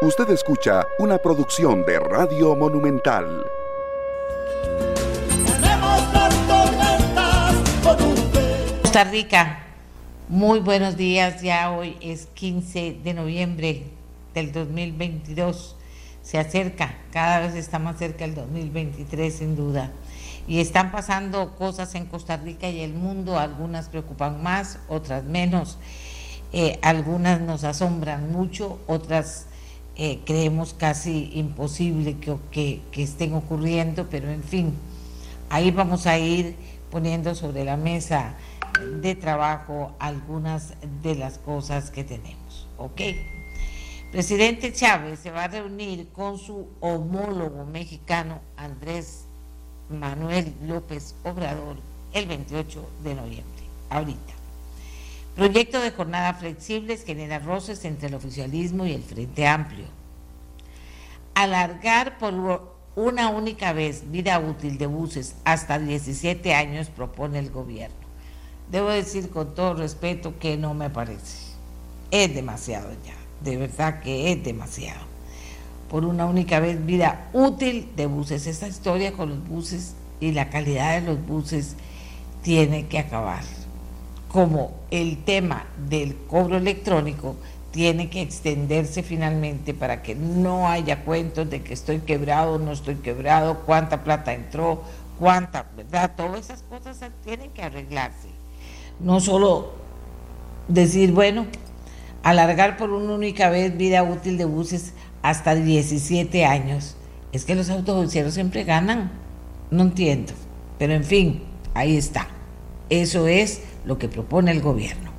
Usted escucha una producción de Radio Monumental. Costa Rica, muy buenos días. Ya hoy es 15 de noviembre del 2022. Se acerca, cada vez está más cerca el 2023 sin duda. Y están pasando cosas en Costa Rica y el mundo, algunas preocupan más, otras menos. Eh, algunas nos asombran mucho, otras eh, creemos casi imposible que, que, estén ocurriendo, pero en fin, ahí vamos a ir poniendo sobre la mesa de trabajo algunas de las cosas que tenemos. ¿Ok? Presidente Chávez se va a reunir con su homólogo mexicano Andrés Manuel López Obrador el 28 de noviembre, ahorita. Proyecto de jornada flexibles genera roces entre el oficialismo y el Frente Amplio. Alargar por una única vez vida útil de buses hasta 17 años propone el gobierno. Debo decir con todo respeto que no me parece. Es demasiado ya, de verdad que es demasiado. Por una única vez vida útil de buses. Esta historia con los buses y la calidad de los buses tiene que acabar como el tema del cobro electrónico tiene que extenderse finalmente para que no haya cuentos de que estoy quebrado, no estoy quebrado, cuánta plata entró, cuánta, ¿verdad? Todas esas cosas tienen que arreglarse. No solo decir, bueno, alargar por una única vez vida útil de buses hasta 17 años. Es que los autobuseros siempre ganan. No entiendo. Pero en fin, ahí está. Eso es lo que propone el gobierno.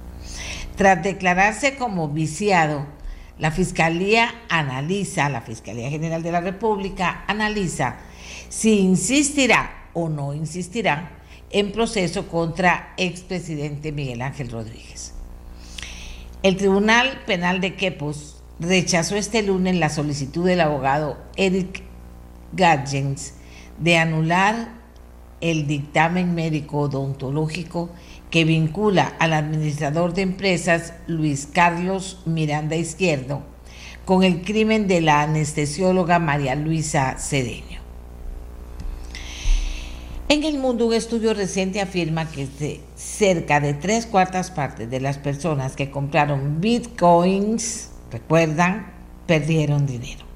Tras declararse como viciado, la Fiscalía analiza, la Fiscalía General de la República analiza si insistirá o no insistirá en proceso contra expresidente Miguel Ángel Rodríguez. El Tribunal Penal de Quepos rechazó este lunes la solicitud del abogado Eric Gadgens de anular el dictamen médico odontológico que vincula al administrador de empresas Luis Carlos Miranda Izquierdo con el crimen de la anestesióloga María Luisa Cedeño. En el mundo, un estudio reciente afirma que cerca de tres cuartas partes de las personas que compraron bitcoins, recuerdan, perdieron dinero.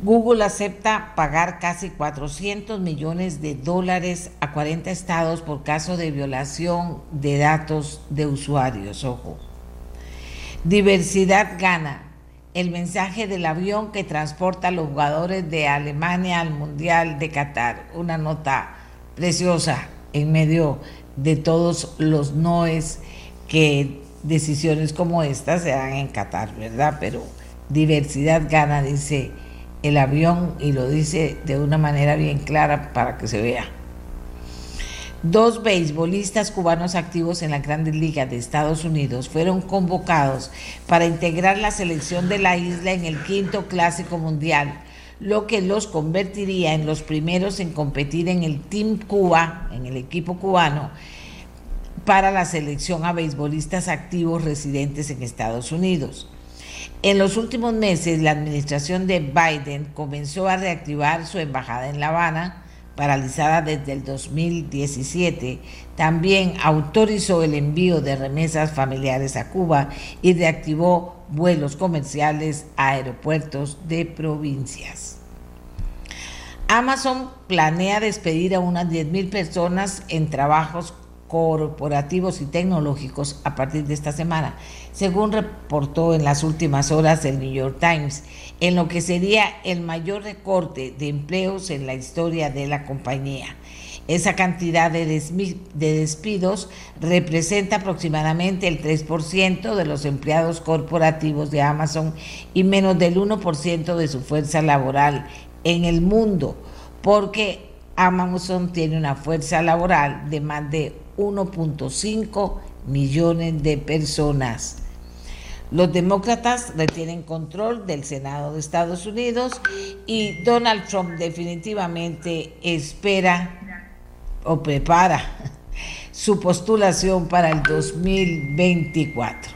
Google acepta pagar casi 400 millones de dólares a 40 estados por caso de violación de datos de usuarios. Ojo. Diversidad gana. El mensaje del avión que transporta a los jugadores de Alemania al Mundial de Qatar. Una nota preciosa en medio de todos los noes que decisiones como esta se dan en Qatar, ¿verdad? Pero diversidad gana, dice el avión y lo dice de una manera bien clara para que se vea. Dos beisbolistas cubanos activos en la Grandes Ligas de Estados Unidos fueron convocados para integrar la selección de la isla en el quinto clásico mundial, lo que los convertiría en los primeros en competir en el Team Cuba, en el equipo cubano, para la selección a beisbolistas activos residentes en Estados Unidos. En los últimos meses, la administración de Biden comenzó a reactivar su embajada en La Habana, paralizada desde el 2017. También autorizó el envío de remesas familiares a Cuba y reactivó vuelos comerciales a aeropuertos de provincias. Amazon planea despedir a unas 10.000 personas en trabajos corporativos y tecnológicos a partir de esta semana, según reportó en las últimas horas el New York Times, en lo que sería el mayor recorte de empleos en la historia de la compañía. Esa cantidad de, despidos representa aproximadamente el 3% de los empleados corporativos de Amazon y menos del 1% de su fuerza laboral en el mundo, porque Amazon tiene una fuerza laboral de más de 1.5 millones de personas. Los demócratas retienen control del Senado de Estados Unidos y Donald Trump definitivamente espera o prepara su postulación para el 2024.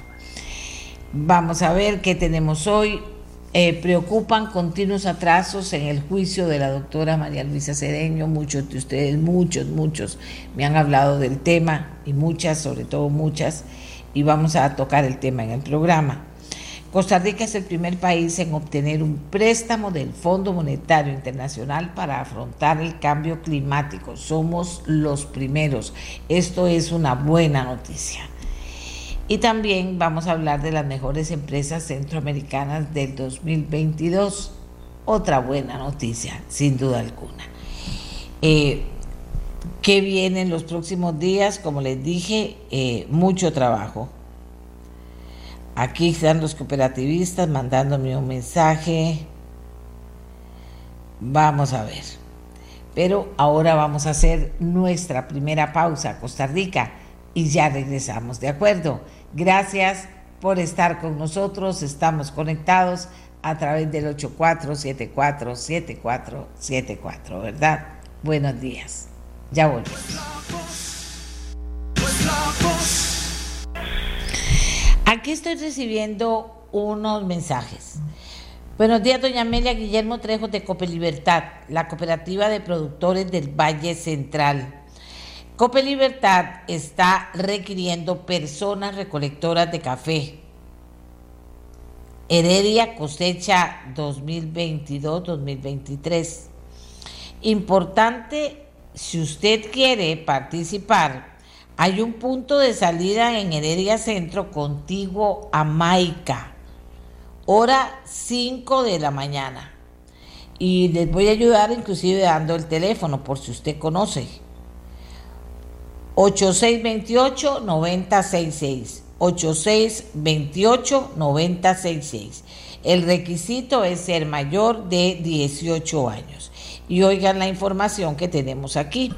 Vamos a ver qué tenemos hoy. eh, preocupan continuos atrasos en el juicio de la doctora María Luisa Cedeño. Muchos de ustedes, muchos, muchos, me han hablado del tema y muchas, sobre todo muchas, y vamos a tocar el tema en el programa. Costa Rica es el primer país en obtener un préstamo del Fondo Monetario Internacional para afrontar el cambio climático. Somos los primeros. Esto es una buena noticia. Y también vamos a hablar de las mejores empresas centroamericanas del 2022. Otra buena noticia, sin duda alguna. Eh, ¿Qué viene en los próximos días? Como les dije, eh, mucho trabajo. Aquí están los cooperativistas mandándome un mensaje. Vamos a ver. Pero ahora vamos a hacer nuestra primera pausa, Costa Rica, y ya regresamos, ¿de acuerdo? Gracias por estar con nosotros. Estamos conectados a través del 84747474, ¿verdad? Buenos días. Ya volvemos. Aquí estoy recibiendo unos mensajes. Buenos días, doña Amelia Guillermo Trejo de Cope Libertad, la cooperativa de productores del Valle Central. Cope Libertad está requiriendo personas recolectoras de café. Heredia cosecha 2022-2023. Importante, si usted quiere participar, hay un punto de salida en Heredia Centro contiguo a Maica, hora 5 de la mañana. Y les voy a ayudar inclusive dando el teléfono por si usted conoce. 8628-9066. 8628-9066. El requisito es ser mayor de 18 años. Y oigan la información que tenemos aquí.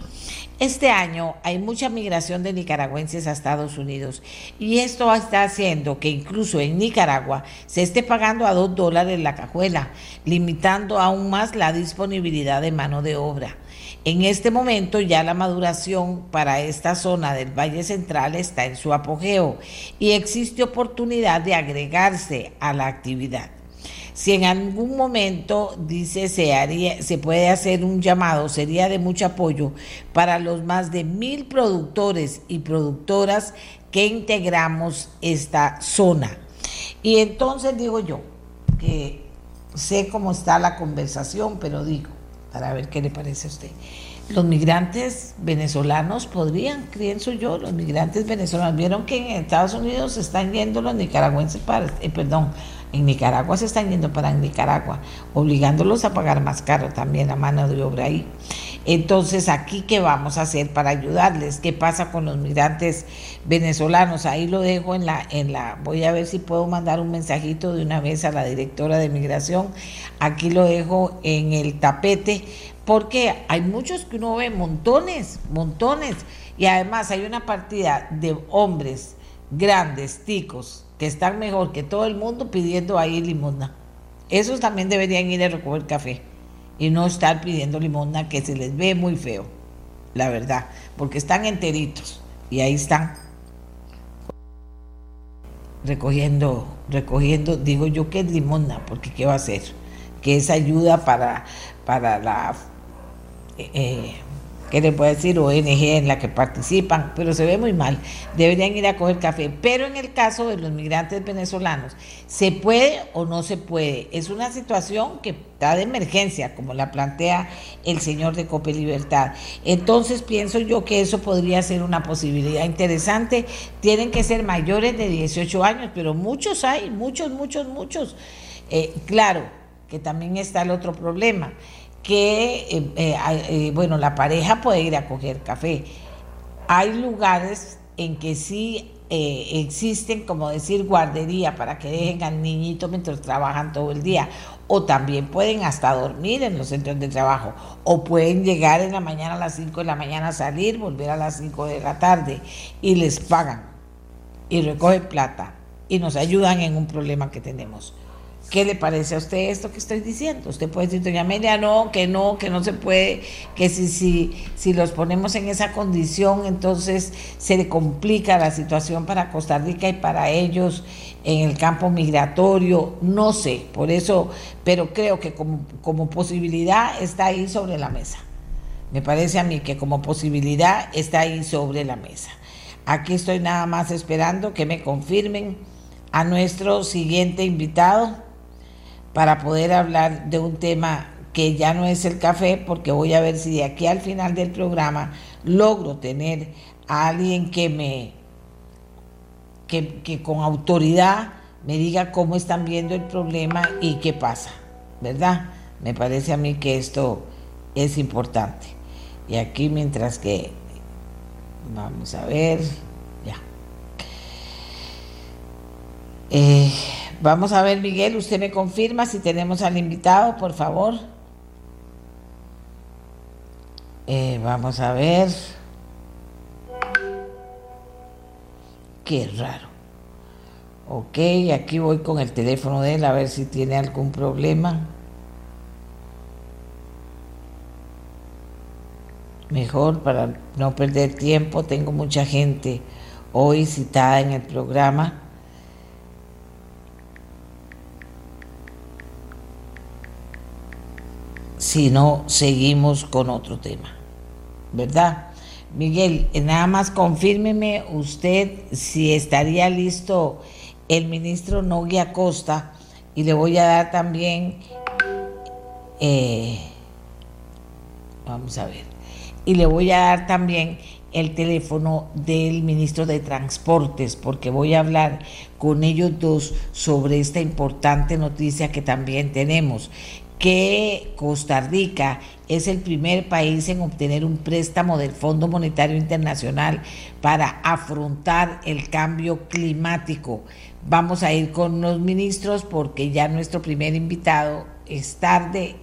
Este año hay mucha migración de nicaragüenses a Estados Unidos y esto está haciendo que incluso en Nicaragua se esté pagando a 2 dólares la cajuela, limitando aún más la disponibilidad de mano de obra. En este momento ya la maduración para esta zona del Valle Central está en su apogeo y existe oportunidad de agregarse a la actividad. Si en algún momento, dice, se, haría, se puede hacer un llamado, sería de mucho apoyo para los más de mil productores y productoras que integramos esta zona. Y entonces digo yo, que sé cómo está la conversación, pero digo, para ver qué le parece a usted. Los migrantes venezolanos podrían, pienso yo, los migrantes venezolanos, vieron que en Estados Unidos están yendo los nicaragüenses para, eh, perdón, en Nicaragua se están yendo para Nicaragua, obligándolos a pagar más caro también la mano de obra ahí. Entonces, aquí, ¿qué vamos a hacer para ayudarles? ¿Qué pasa con los migrantes venezolanos? Ahí lo dejo en la, en la, voy a ver si puedo mandar un mensajito de una vez a la directora de migración. Aquí lo dejo en el tapete, porque hay muchos que uno ve, montones, montones. Y además hay una partida de hombres grandes, ticos, que están mejor que todo el mundo pidiendo ahí limosna. Esos también deberían ir a recoger café y no estar pidiendo limosna que se les ve muy feo, la verdad, porque están enteritos y ahí están recogiendo, recogiendo, digo yo que es limosna, porque qué va a hacer, que es ayuda para, para la eh, ¿qué le puedo decir? ONG en la que participan, pero se ve muy mal. Deberían ir a coger café. Pero en el caso de los migrantes venezolanos, ¿se puede o no se puede? Es una situación que está de emergencia, como la plantea el señor de Cope Libertad. Entonces pienso yo que eso podría ser una posibilidad interesante. Tienen que ser mayores de 18 años, pero muchos hay, muchos, muchos, muchos. Eh, claro, que también está el otro problema que, eh, eh, eh, bueno, la pareja puede ir a coger café. Hay lugares en que sí existen, como decir, guardería para que dejen al niñito mientras trabajan todo el día. O también pueden hasta dormir en los centros de trabajo. O pueden llegar en la mañana a las 5 de la mañana, salir, volver a las 5 de la tarde y les pagan y recogen plata y nos ayudan en un problema que tenemos ¿Qué le parece a usted esto que estoy diciendo? Usted puede decir, doña Amelia, no, que no, que no se puede, que si, si, si los ponemos en esa condición, entonces se le complica la situación para Costa Rica y para ellos en el campo migratorio, no sé, por eso, pero creo que como, como posibilidad está ahí sobre la mesa. Me parece a mí que como posibilidad está ahí sobre la mesa. Aquí estoy nada más esperando que me confirmen a nuestro siguiente invitado para poder hablar de un tema que ya no es el café, porque voy a ver si de aquí al final del programa logro tener a alguien que me, que, que con autoridad me diga cómo están viendo el problema y qué pasa, ¿verdad? Me parece a mí que esto es importante. Y aquí mientras que, vamos a ver, ya. Eh, vamos a ver, Miguel, usted me confirma si tenemos al invitado, por favor. Eh, vamos a ver. Qué raro. Ok, aquí voy con el teléfono de él a ver si tiene algún problema. Mejor para no perder tiempo, tengo mucha gente hoy citada en el programa. Si no, seguimos con otro tema, ¿verdad? Miguel, nada más confírmeme usted si estaría listo el ministro Nogui Acosta y le voy a dar también, eh, vamos a ver, y le voy a dar también el teléfono del ministro de Transportes, porque voy a hablar con ellos dos sobre esta importante noticia que también tenemos, que Costa Rica es el primer país en obtener un préstamo del Fondo Monetario Internacional para afrontar el cambio climático. Vamos a ir con los ministros porque ya nuestro primer invitado es tarde,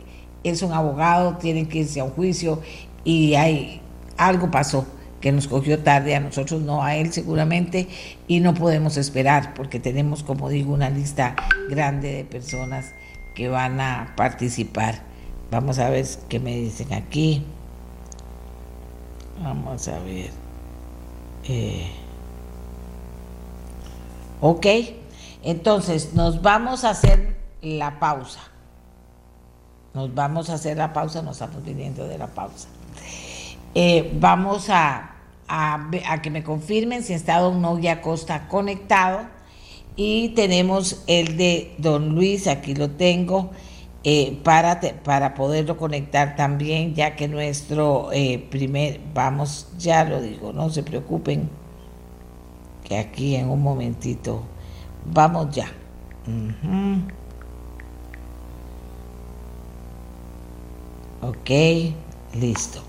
es un abogado, tiene que irse a un juicio y hay algo pasó que nos cogió tarde, a nosotros no, a él seguramente, y no podemos esperar porque tenemos, como digo, una lista grande de personas que van a participar. Vamos a ver qué me dicen aquí. Vamos a ver. Eh, ok, entonces nos vamos a hacer la pausa. Nos vamos a hacer la pausa, nos estamos viniendo de la pausa. Eh, vamos a, a, que me confirmen si está don Novia Costa conectado. Y tenemos el de don Luis, aquí lo tengo, eh, para, para poderlo conectar también, ya que nuestro eh, primer, vamos, ya lo digo, no se preocupen, que aquí en un momentito, vamos ya. Ok, listo.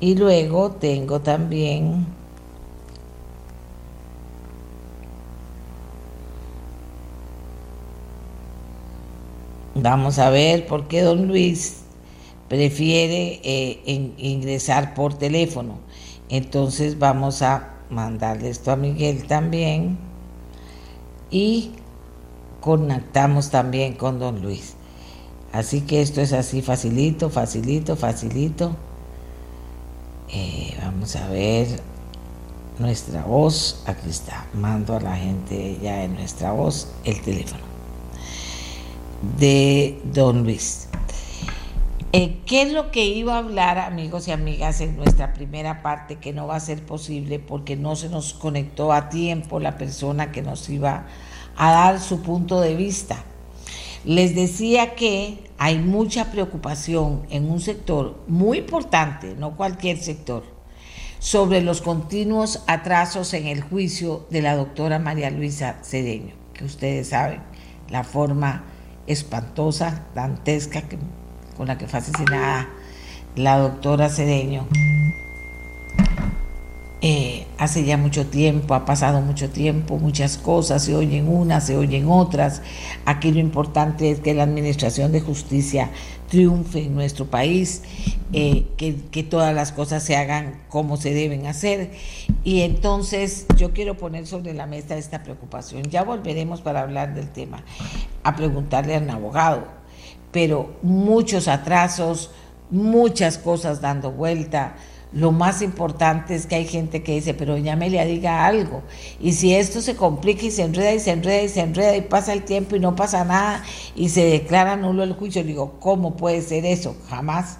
Y luego tengo también Vamos a ver por qué don Luis prefiere eh, ingresar por teléfono. Entonces vamos a mandarle esto a Miguel también y conectamos también con don Luis. Así que esto es así facilito, facilito, facilito. Eh, vamos a ver nuestra voz. Aquí está. Mando a la gente ya en nuestra voz el teléfono de Don Luis. Eh, ¿Qué es lo que iba a hablar, amigos y amigas, en nuestra primera parte que no va a ser posible porque no se nos conectó a tiempo la persona que nos iba a dar su punto de vista? Les decía que hay mucha preocupación en un sector muy importante, no cualquier sector, sobre los continuos atrasos en el juicio de la doctora María Luisa Cedeño, que ustedes saben la forma espantosa, dantesca, con la que fue asesinada la doctora Cedeño. Eh, hace ya mucho tiempo, ha pasado mucho tiempo, muchas cosas, se oyen unas, se oyen otras. Aquí lo importante es que la Administración de Justicia triunfe en nuestro país, eh, que, que, todas las cosas se hagan como se deben hacer. Y entonces yo quiero poner sobre la mesa esta preocupación. Ya volveremos para hablar del tema. a preguntarle al abogado, pero muchos atrasos, muchas cosas dando vuelta. Lo más importante es que hay gente que dice, pero doña Amelia diga algo. Y si esto se complica y se enreda y se enreda y se enreda y pasa el tiempo y no pasa nada y se declara nulo el juicio, digo, ¿cómo puede ser eso? Jamás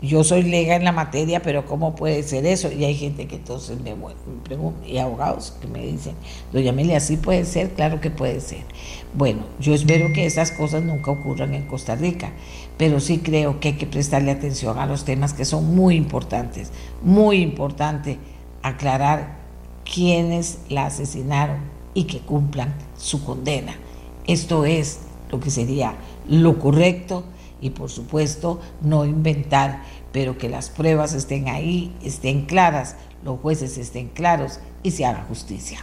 yo soy lega en la materia, pero ¿cómo puede ser eso? Y hay gente que entonces me, pregunta, y abogados que me dicen, doña Amelia, ¿sí puede ser? Claro que puede ser. Bueno, yo espero que esas cosas nunca ocurran en Costa Rica, pero sí creo que hay que prestarle atención a los temas que son muy importantes, muy importante aclarar quiénes la asesinaron y que cumplan su condena. Esto es lo que sería lo correcto y por supuesto no inventar, pero que las pruebas estén ahí, estén claras, los jueces estén claros y se haga justicia,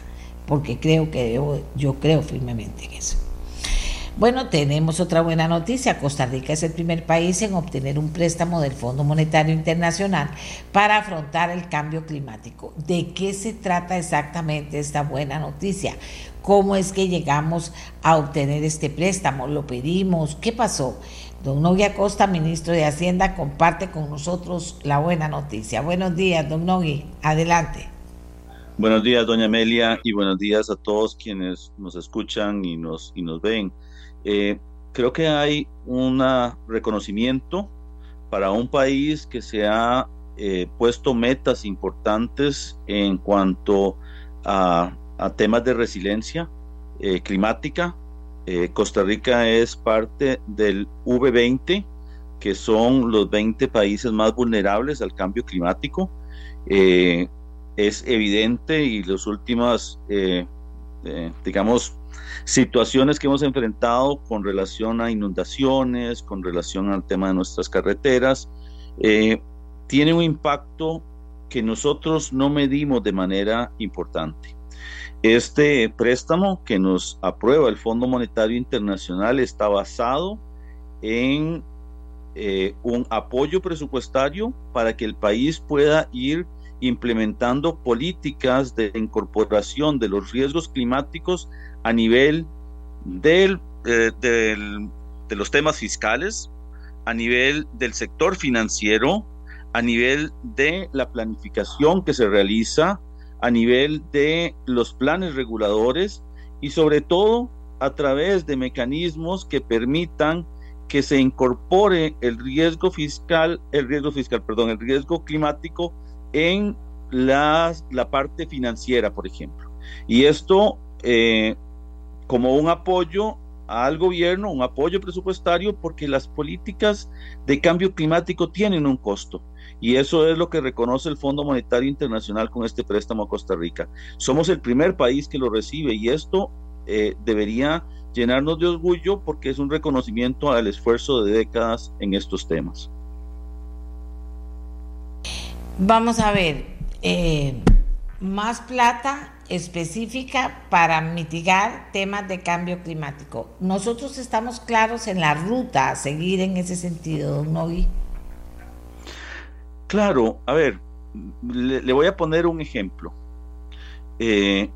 porque creo que yo creo firmemente en eso. Bueno, tenemos otra buena noticia. Costa Rica es el primer país en obtener un préstamo del Fondo Monetario Internacional para afrontar el cambio climático. ¿De qué se trata exactamente esta buena noticia? ¿Cómo es que llegamos a obtener este préstamo? ¿Lo pedimos? ¿Qué pasó? Don Nogui Acosta, ministro de Hacienda, comparte con nosotros la buena noticia. Buenos días, don Nogui. Adelante. Buenos días, doña Amelia, y buenos días a todos quienes nos escuchan y nos, y nos ven. Eh, creo que hay un reconocimiento para un país que se ha eh, puesto metas importantes en cuanto a, temas de resiliencia eh, climática, Costa Rica es parte del V20, que son los 20 países más vulnerables al cambio climático. Es evidente y las últimas, digamos, situaciones que hemos enfrentado con relación a inundaciones, con relación al tema de nuestras carreteras, tiene un impacto que nosotros no medimos de manera importante. Este préstamo que nos aprueba el Fondo Monetario Internacional está basado en eh, un apoyo presupuestario para que el país pueda ir implementando políticas de incorporación de los riesgos climáticos a nivel del, eh, de los temas fiscales, a nivel del sector financiero, a nivel de la planificación que se realiza a nivel de los planes reguladores y sobre todo a través de mecanismos que permitan que se incorpore el riesgo fiscal, el riesgo fiscal, perdón, el riesgo climático en la parte financiera, por ejemplo. Y esto eh, como un apoyo al gobierno, un apoyo presupuestario, porque las políticas de cambio climático tienen un costo. Y eso es lo que reconoce el Fondo Monetario Internacional con este préstamo a Costa Rica. Somos el primer país que lo recibe y esto eh, debería llenarnos de orgullo porque es un reconocimiento al esfuerzo de décadas en estos temas. Vamos a ver, eh, más plata específica para mitigar temas de cambio climático. Nosotros estamos claros en la ruta a seguir en ese sentido, don Novi. Claro, a ver, le, voy a poner un ejemplo. Eh,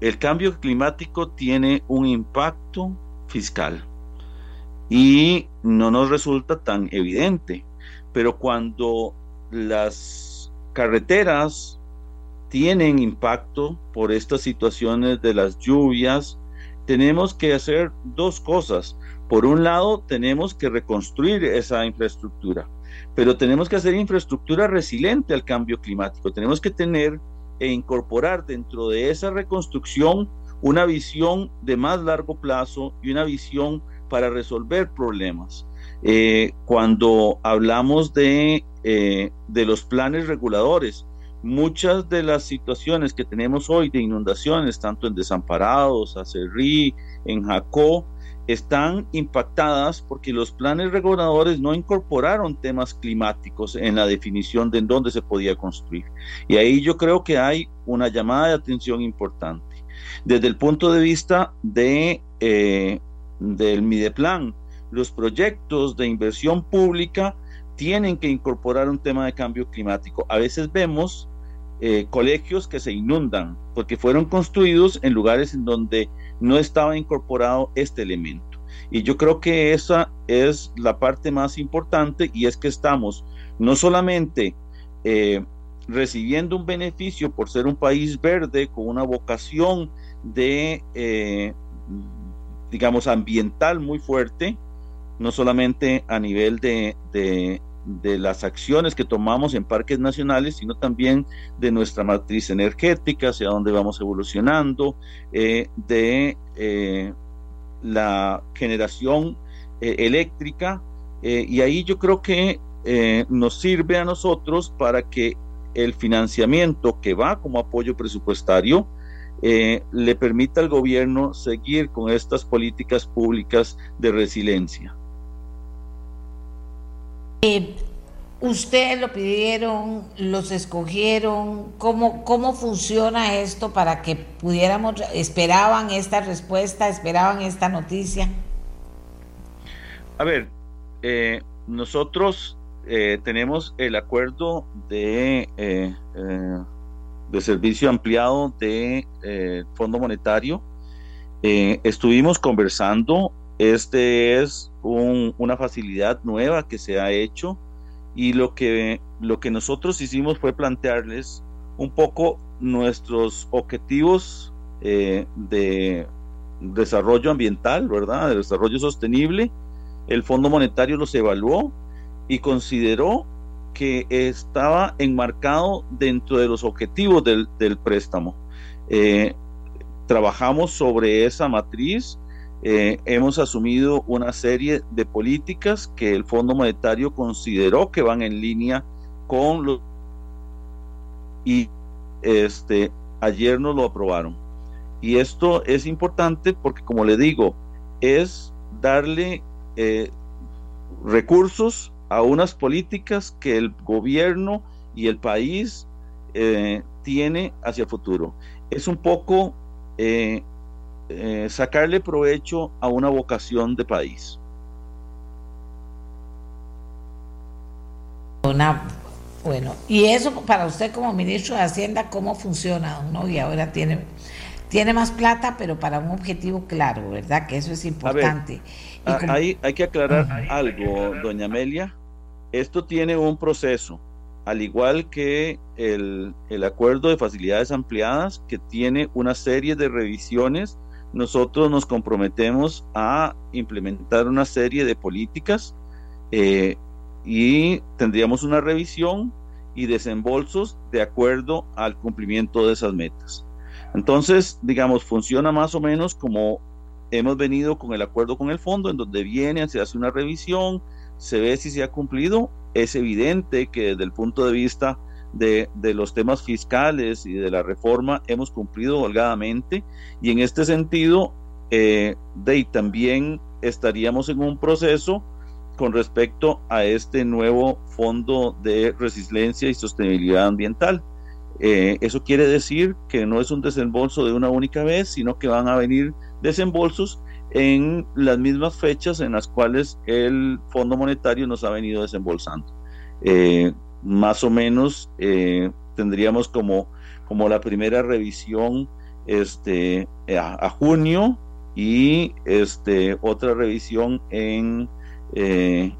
el cambio climático tiene un impacto fiscal y no nos resulta tan evidente, pero cuando las carreteras tienen impacto por estas situaciones de las lluvias, tenemos que hacer dos cosas. Por un lado, tenemos que reconstruir esa infraestructura pero tenemos que hacer infraestructura resiliente al cambio climático. Tenemos que tener e incorporar dentro de esa reconstrucción una visión de más largo plazo y una visión para resolver problemas. Eh, cuando hablamos de, eh, de los planes reguladores, muchas de las situaciones que tenemos hoy de inundaciones, tanto en Desamparados, Acerrí, en Jacó, están impactadas porque los planes reguladores no incorporaron temas climáticos en la definición de en dónde se podía construir. Y ahí yo creo que hay una llamada de atención importante. Desde el punto de vista de, eh, del Mideplan, los proyectos de inversión pública tienen que incorporar un tema de cambio climático. A veces vemos eh, colegios que se inundan porque fueron construidos en lugares en donde no estaba incorporado este elemento. Y yo creo que esa es la parte más importante y es que estamos no solamente eh, recibiendo un beneficio por ser un país verde con una vocación de, eh, digamos, ambiental muy fuerte, no solamente a nivel de, de, las acciones que tomamos en parques nacionales, sino también de nuestra matriz energética, hacia dónde vamos evolucionando, eh, de eh, la generación eléctrica. y ahí yo creo que nos sirve a nosotros para que el financiamiento que va como apoyo presupuestario eh, le permita al gobierno seguir con estas políticas públicas de resiliencia. Eh, ¿Ustedes lo pidieron, los escogieron? ¿Cómo, ¿Cómo funciona esto para que pudiéramos, esperaban esta respuesta, esperaban esta noticia? A ver, eh, nosotros eh, tenemos el acuerdo de, de servicio ampliado de Fondo Monetario. estuvimos conversando, este es una facilidad nueva que se ha hecho y lo que, lo que nosotros hicimos fue plantearles un poco nuestros objetivos de desarrollo ambiental, ¿verdad? De desarrollo sostenible. El Fondo Monetario los evaluó y consideró que estaba enmarcado dentro de los objetivos del, préstamo. Eh, trabajamos sobre esa matriz, eh, hemos asumido una serie de políticas que el Fondo Monetario consideró que van en línea con los... Y este, ayer nos lo aprobaron. Y esto es importante porque, como le digo, es darle eh, recursos a unas políticas que el gobierno y el país eh, tiene hacia el futuro. Es un poco eh, eh, sacarle provecho a una vocación de país. bueno, y eso para usted como ministro de Hacienda, ¿cómo funciona? ¿no? Y ahora tiene, tiene más plata, pero para un objetivo claro, ¿verdad? Que eso es importante. Hay, hay que aclarar algo, doña Amelia. Esto tiene un proceso, al igual que el, el acuerdo de facilidades ampliadas, que tiene una serie de revisiones. Nosotros nos comprometemos a implementar una serie de políticas eh, y tendríamos una revisión y desembolsos de acuerdo al cumplimiento de esas metas. Entonces, digamos, funciona más o menos como hemos venido con el acuerdo con el fondo, en donde viene, se hace una revisión, se ve si se ha cumplido. Es evidente que desde el punto de vista de, los temas fiscales y de la reforma hemos cumplido holgadamente y en este sentido eh, de, también estaríamos en un proceso con respecto a este nuevo fondo de resiliencia y sostenibilidad ambiental. Eh, eso quiere decir que no es un desembolso de una única vez, sino que van a venir desembolsos en las mismas fechas en las cuales el Fondo Monetario nos ha venido desembolsando. Eh, más o menos eh, tendríamos como, como la primera revisión este, a, junio y este, otra revisión en,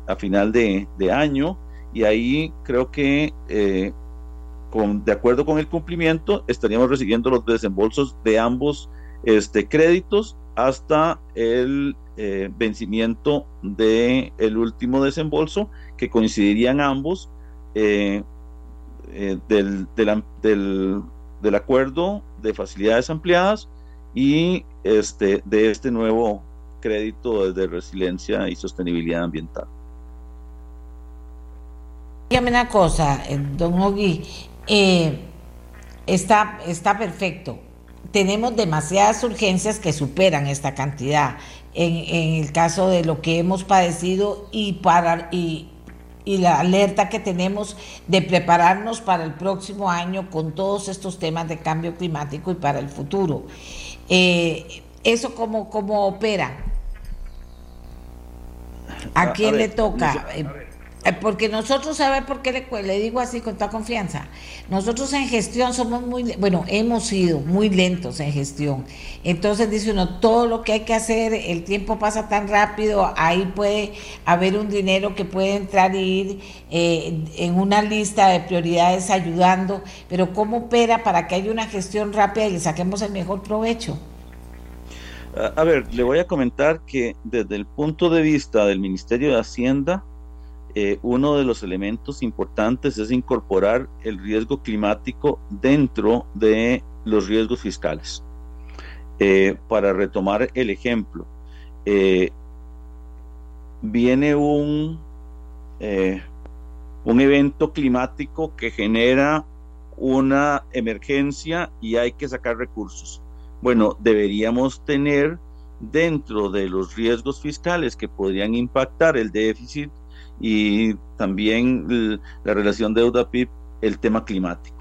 a final de, año. Y ahí creo que de acuerdo con el cumplimiento, estaríamos recibiendo los desembolsos de ambos este, créditos hasta el eh, vencimiento del el último desembolso, que coincidirían ambos eh, eh, del, del, acuerdo de facilidades ampliadas y este, de este nuevo crédito de resiliencia y sostenibilidad ambiental. Dígame una cosa, don Ogui, eh, está, está perfecto. Tenemos demasiadas urgencias que superan esta cantidad en, el caso de lo que hemos padecido y, para, y, la alerta que tenemos de prepararnos para el próximo año con todos estos temas de cambio climático y para el futuro. Eh, ¿Eso cómo, cómo opera? ¿A, quién le toca? Porque nosotros, ver por qué le, le, digo así con toda confianza? Nosotros en gestión somos muy, bueno, hemos sido muy lentos en gestión. Entonces dice uno, todo lo que hay que hacer, el tiempo pasa tan rápido, ahí puede haber un dinero que puede entrar y ir eh, en una lista de prioridades ayudando, pero ¿cómo opera para que haya una gestión rápida y le saquemos el mejor provecho? A ver, le voy a comentar que desde el punto de vista del Ministerio de Hacienda, eh, uno de los elementos importantes es incorporar el riesgo climático dentro de los riesgos fiscales. Eh, para retomar el ejemplo, eh, viene un, un evento climático que genera una emergencia y hay que sacar recursos. Bueno, deberíamos tener dentro de los riesgos fiscales que podrían impactar el déficit y también la relación deuda-PIB, el tema climático.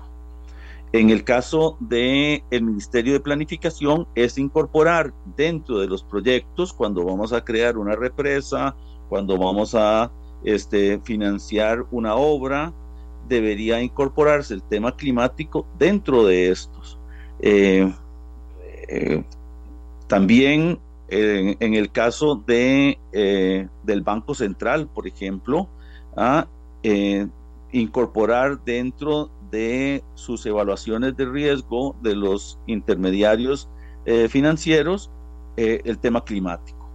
En el caso del el Ministerio de Planificación es incorporar dentro de los proyectos, cuando vamos a crear una represa, cuando vamos a este, financiar una obra, debería incorporarse el tema climático dentro de estos. Eh, eh, también en, el caso de, eh, del Banco Central, por ejemplo, a eh, incorporar dentro de sus evaluaciones de riesgo de los intermediarios eh, financieros el tema climático.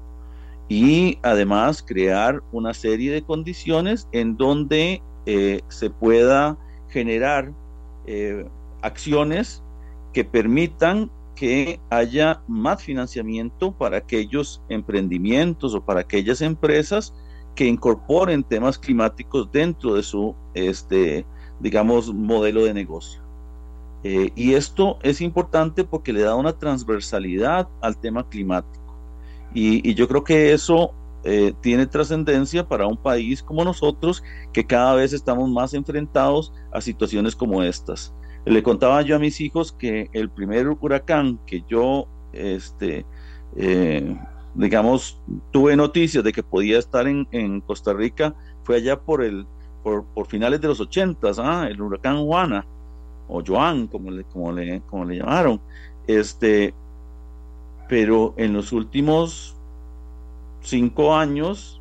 Y además crear una serie de condiciones en donde se pueda generar acciones que permitan que haya más financiamiento para aquellos emprendimientos o para aquellas empresas que incorporen temas climáticos dentro de su, este, digamos, modelo de negocio. Eh, y esto es importante porque le da una transversalidad al tema climático. Y, yo creo que eso eh, tiene trascendencia para un país como nosotros, que cada vez estamos más enfrentados a situaciones como estas. Le contaba yo a mis hijos que el primer huracán que yo, este, eh, digamos, tuve noticias de que podía estar en, Costa Rica fue allá por el por, finales de los ochentas, ¿ah? el huracán Juana o Joan, como le, como le, como le llamaron. Este, pero en los últimos cinco años,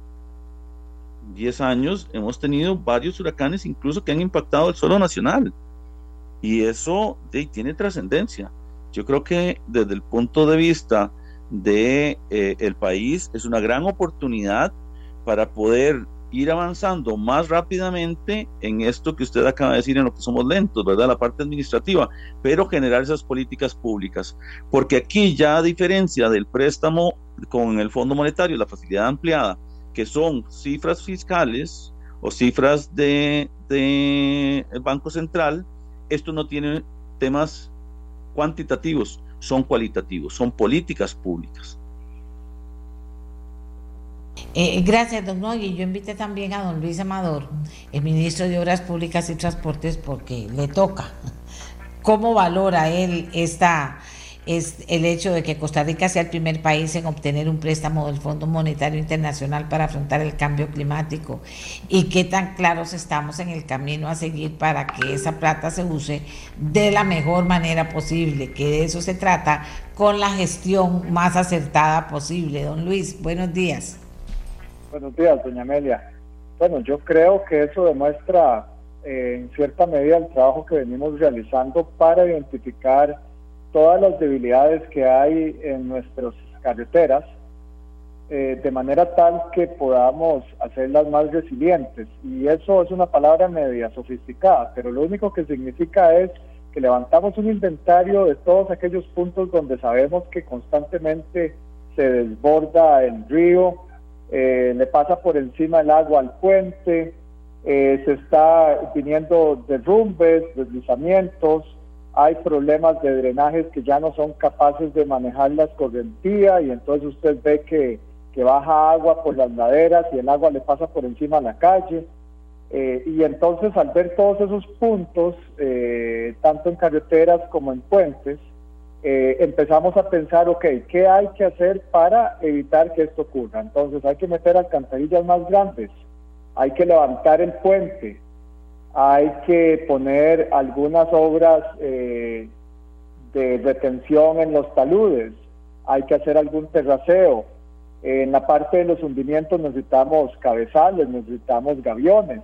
diez años, hemos tenido varios huracanes incluso que han impactado el suelo nacional. Y eso tiene trascendencia. Yo creo que desde el punto de vista de eh, el país es una gran oportunidad para poder ir avanzando más rápidamente en esto que usted acaba de decir, en lo que somos lentos, ¿verdad? La parte administrativa, pero generar esas políticas públicas. Porque aquí ya a diferencia del préstamo con el Fondo Monetario, la facilidad ampliada, que son cifras fiscales o cifras de, de Banco Central, esto no tiene temas cuantitativos, son cualitativos, son políticas públicas. Eh, gracias, don Noy. Yo invité también a don Luis Amador, el ministro de Obras Públicas y Transportes, porque le toca. ¿Cómo valora él esta es el hecho de que Costa Rica sea el primer país en obtener un préstamo del Fondo Monetario Internacional para afrontar el cambio climático y qué tan claros estamos en el camino a seguir para que esa plata se use de la mejor manera posible, que de eso se trata con la gestión más acertada posible. Don Luis, buenos días. Buenos días, doña Amelia. Bueno, yo creo que eso demuestra eh, en cierta medida el trabajo que venimos realizando para identificar todas las debilidades que hay en nuestras carreteras, eh, de manera tal que podamos hacerlas más resilientes. Y eso es una palabra media sofisticada, pero lo único que significa es que levantamos un inventario de todos aquellos puntos donde sabemos que constantemente se desborda el río, eh, le pasa por encima el agua al puente, eh, se está viniendo derrumbes, deslizamientos, hay problemas de drenajes que ya no son capaces de manejar la escorrentía y entonces usted ve que, baja agua por las laderas y el agua le pasa por encima a la calle. Eh, y entonces al ver todos esos puntos, eh, tanto en carreteras como en puentes, eh, empezamos a pensar, ok, ¿qué hay que hacer para evitar que esto ocurra? Entonces hay que meter alcantarillas más grandes, hay que levantar el puente, hay que poner algunas obras eh, de retención en los taludes, hay que hacer algún terraceo. En la parte de los hundimientos necesitamos cabezales, necesitamos gaviones.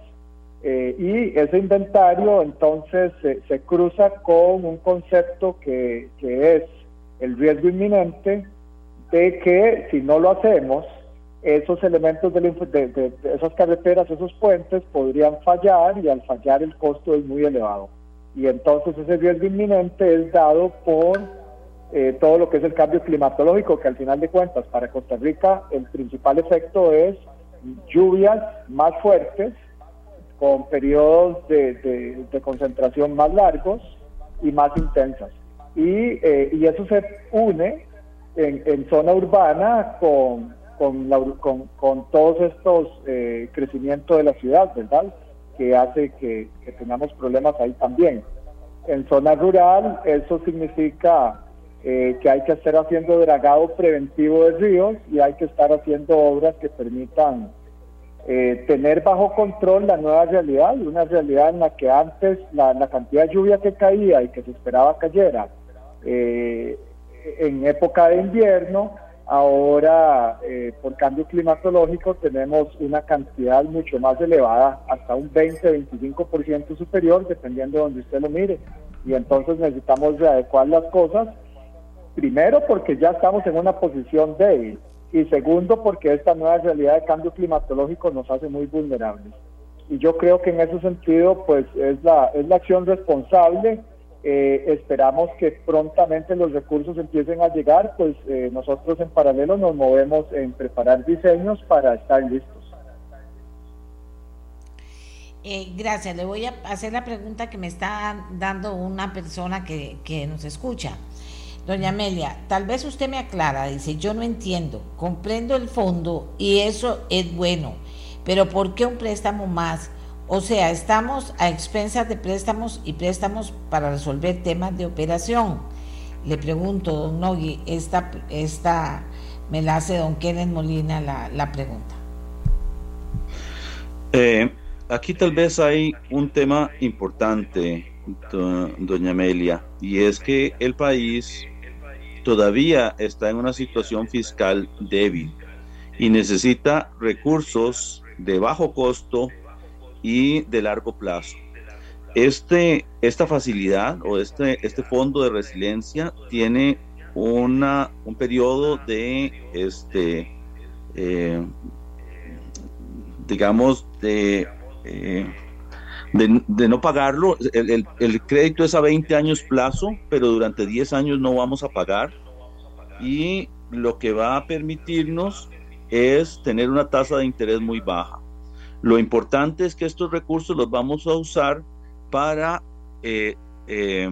Eh, y ese inventario entonces se, cruza con un concepto que, es el riesgo inminente de que si no lo hacemos, esos elementos de, de, esas carreteras, esos puentes podrían fallar y al fallar el costo es muy elevado. Y entonces ese riesgo inminente es dado por eh, todo lo que es el cambio climatológico, que al final de cuentas para Costa Rica el principal efecto es lluvias más fuertes, con periodos de, concentración más largos y más intensas. Y, eh, y eso se une en, zona urbana con, con, con, todos estos eh, crecimientos de la ciudad, ¿verdad? Que hace que, que tengamos problemas ahí también. En zona rural, eso significa eh, que hay que estar haciendo dragado preventivo de ríos y hay que estar haciendo obras que permitan eh, tener bajo control la nueva realidad, una realidad en la que antes la, cantidad de lluvia que caía y que se esperaba cayera eh, en época de invierno, ahora eh, por cambio climatológico tenemos una cantidad mucho más elevada, hasta un 20-25% superior, dependiendo de donde usted lo mire. Y entonces necesitamos readecuar las cosas, primero porque ya estamos en una posición débil y segundo porque esta nueva realidad de cambio climatológico nos hace muy vulnerables. Y yo creo que en ese sentido, pues es la, es la acción responsable. Eh, esperamos que prontamente los recursos empiecen a llegar, pues eh, nosotros en paralelo nos movemos en preparar diseños para estar listos. Eh, gracias. Le voy a hacer la pregunta que me está dando una persona que, que nos escucha. Doña Amelia, tal vez usted me aclara, dice, yo no entiendo, comprendo el fondo y eso es bueno, pero ¿por qué un préstamo más? O sea, estamos a expensas de préstamos y préstamos para resolver temas de operación. Le pregunto, don Nogui, esta, esta me la hace don Kenneth Molina la, pregunta. Eh, aquí tal vez hay un tema importante, doña Amelia, y es que el país todavía está en una situación fiscal débil y necesita recursos de bajo costo y de largo plazo. Este, esta facilidad o este, este fondo de resiliencia tiene una, un periodo de, este, eh, digamos, de, eh, de, no pagarlo. El, el, crédito es a 20 años plazo, pero durante 10 años no vamos a pagar. Y lo que va a permitirnos es tener una tasa de interés muy baja. Lo importante es que estos recursos los vamos a usar para eh, eh,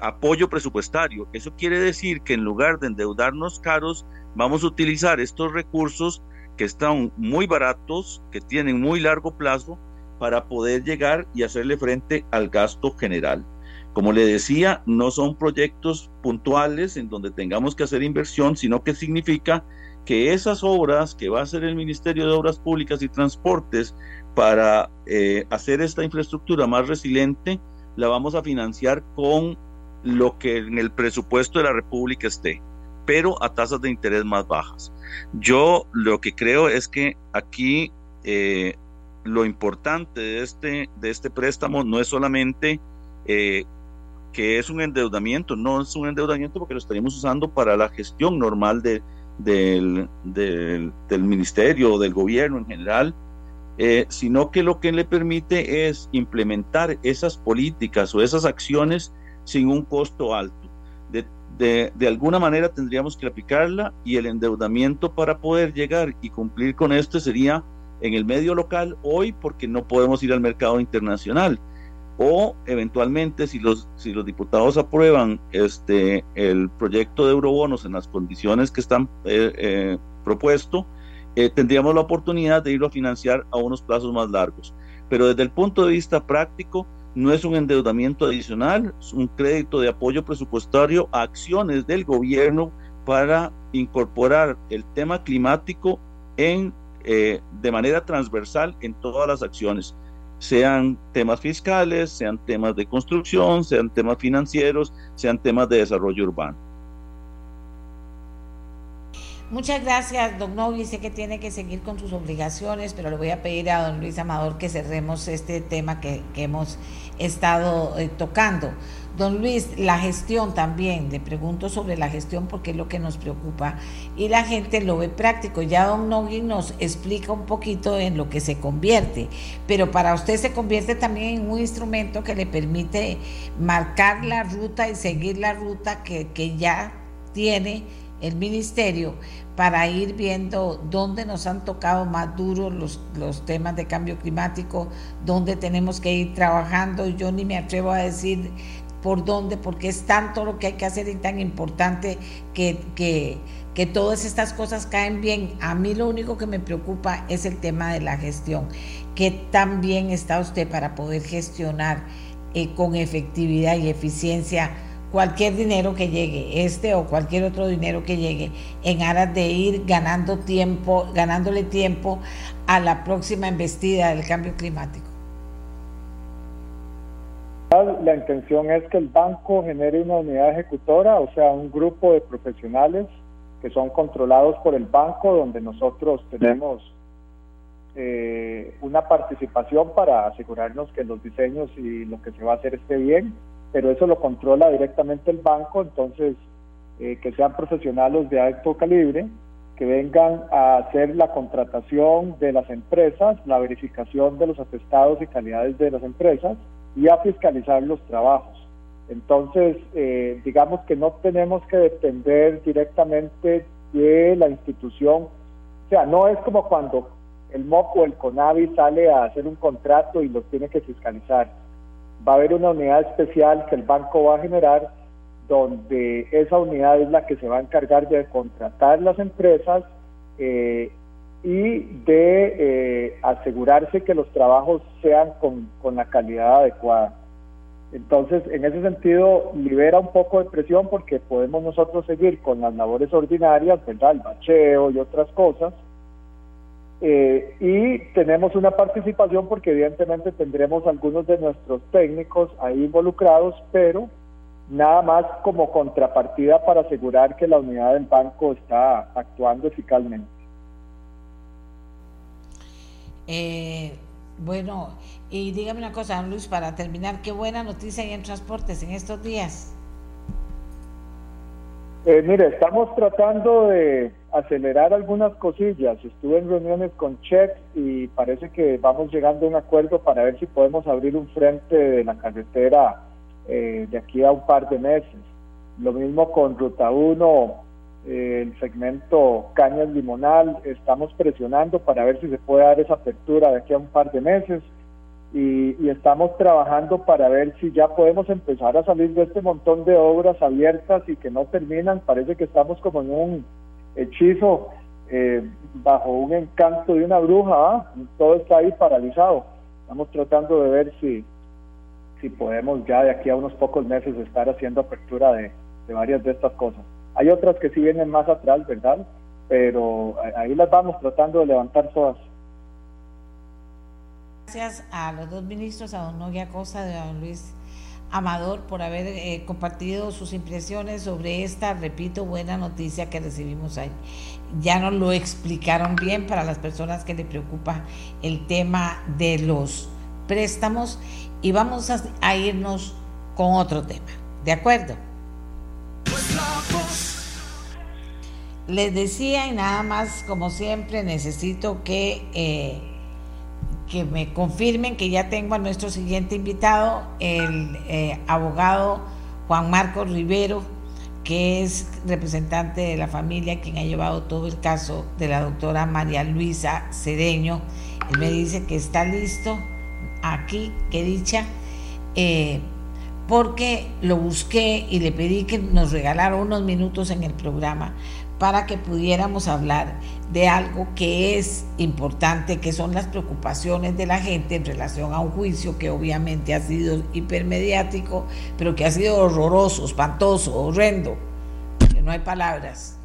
apoyo presupuestario. Eso quiere decir que en lugar de endeudarnos caros, vamos a utilizar estos recursos que están muy baratos, que tienen muy largo plazo, para poder llegar y hacerle frente al gasto general. Como le decía, no son proyectos puntuales en donde tengamos que hacer inversión, sino que significa que esas obras que va a hacer el Ministerio de Obras Públicas y Transportes para eh, hacer esta infraestructura más resiliente, la vamos a financiar con lo que en el presupuesto de la República esté, pero a tasas de interés más bajas. Yo lo que creo es que aquí eh, lo importante de este, de este préstamo no es solamente eh, que es un endeudamiento, no es un endeudamiento porque lo estaríamos usando para la gestión normal de, del, del, ministerio o del gobierno en general, eh, sino que lo que le permite es implementar esas políticas o esas acciones sin un costo alto. De, de, de, alguna manera tendríamos que aplicarla y el endeudamiento para poder llegar y cumplir con esto sería en el medio local hoy porque no podemos ir al mercado internacional o eventualmente si los si los diputados aprueban este el proyecto de eurobonos en las condiciones que están eh, eh, propuesto eh, tendríamos la oportunidad de irlo a financiar a unos plazos más largos. Pero desde el punto de vista práctico no es un endeudamiento adicional es un crédito de apoyo presupuestario a acciones del gobierno para incorporar el tema climático en de manera transversal en todas las acciones, sean temas fiscales, sean temas de construcción, sean temas financieros, sean temas de desarrollo urbano. Muchas gracias, don Novi. Sé que tiene que seguir con sus obligaciones, pero le voy a pedir a don Luis Amador que cerremos este tema que, hemos estado eh, tocando. Don Luis, la gestión también, le pregunto sobre la gestión porque es lo que nos preocupa y la gente lo ve práctico. Ya don Nogui nos explica un poquito en lo que se convierte, pero para usted se convierte también en un instrumento que le permite marcar la ruta y seguir la ruta que, que ya tiene el ministerio para ir viendo dónde nos han tocado más duros los, los temas de cambio climático, dónde tenemos que ir trabajando. Yo ni me atrevo a decir por dónde, porque es tanto lo que hay que hacer y tan importante que, que, que todas estas cosas caen bien. A mí lo único que me preocupa es el tema de la gestión. ¿Qué tan bien está usted para poder gestionar eh, con efectividad y eficiencia? cualquier dinero que llegue, este o cualquier otro dinero que llegue, en aras de ir ganando tiempo, ganándole tiempo a la próxima embestida del cambio climático? La intención es que el banco genere una unidad ejecutora, o sea, un grupo de profesionales que son controlados por el banco, donde nosotros tenemos eh, una participación para asegurarnos que los diseños y lo que se va a hacer esté bien pero eso lo controla directamente el banco, entonces eh, que sean profesionales de alto calibre, que vengan a hacer la contratación de las empresas, la verificación de los atestados y calidades de las empresas y a fiscalizar los trabajos. Entonces, eh, digamos que no tenemos que depender directamente de la institución, o sea, no es como cuando el MOC o el CONAVI sale a hacer un contrato y los tiene que fiscalizar va a haber una unidad especial que el banco va a generar donde esa unidad es la que se va a encargar de contratar las empresas eh, y de eh, asegurarse que los trabajos sean con, con, la calidad adecuada. Entonces, en ese sentido, libera un poco de presión porque podemos nosotros seguir con las labores ordinarias, ¿verdad? El bacheo y otras cosas, eh, y tenemos una participación porque evidentemente tendremos algunos de nuestros técnicos ahí involucrados, pero nada más como contrapartida para asegurar que la unidad del banco está actuando eficazmente. Eh, bueno, y dígame una cosa, Luis, para terminar, qué buena noticia hay en transportes en estos días. Eh, mire, estamos tratando de acelerar algunas cosillas. Estuve en reuniones con Check y parece que vamos llegando a un acuerdo para ver si podemos abrir un frente de la carretera eh, de aquí a un par de meses. Lo mismo con Ruta 1, eh, el segmento Cañas Limonal. Estamos presionando para ver si se puede dar esa apertura de aquí a un par de meses y, estamos trabajando para ver si ya podemos empezar a salir de este montón de obras abiertas y que no terminan. Parece que estamos como en un hechizo eh, bajo un encanto de una bruja, ¿ah? todo está ahí paralizado. Estamos tratando de ver si, si podemos ya de aquí a unos pocos meses estar haciendo apertura de, de varias de estas cosas. Hay otras que sí vienen más atrás, ¿verdad? Pero ahí las vamos tratando de levantar todas gracias a los dos ministros, a don Novia Costa y a don Luis Amador, por haber eh, compartido sus impresiones sobre esta, repito, buena noticia que recibimos ahí. Ya nos lo explicaron bien para las personas que le preocupa el tema de los préstamos y vamos a, irnos con otro tema. ¿De acuerdo? Les decía y nada más, como siempre, necesito que... Eh, que me confirmen que ya tengo a nuestro siguiente invitado, el eh, abogado Juan Marcos Rivero, que es representante de la familia, quien ha llevado todo el caso de la doctora María Luisa Cedeño. Él me dice que está listo aquí, que dicha, eh, porque lo busqué y le pedí que nos regalara unos minutos en el programa para que pudiéramos hablar de algo que es importante, que son las preocupaciones de la gente en relación a un juicio que obviamente ha sido hipermediático, pero que ha sido horroroso, espantoso, horrendo, no hay palabras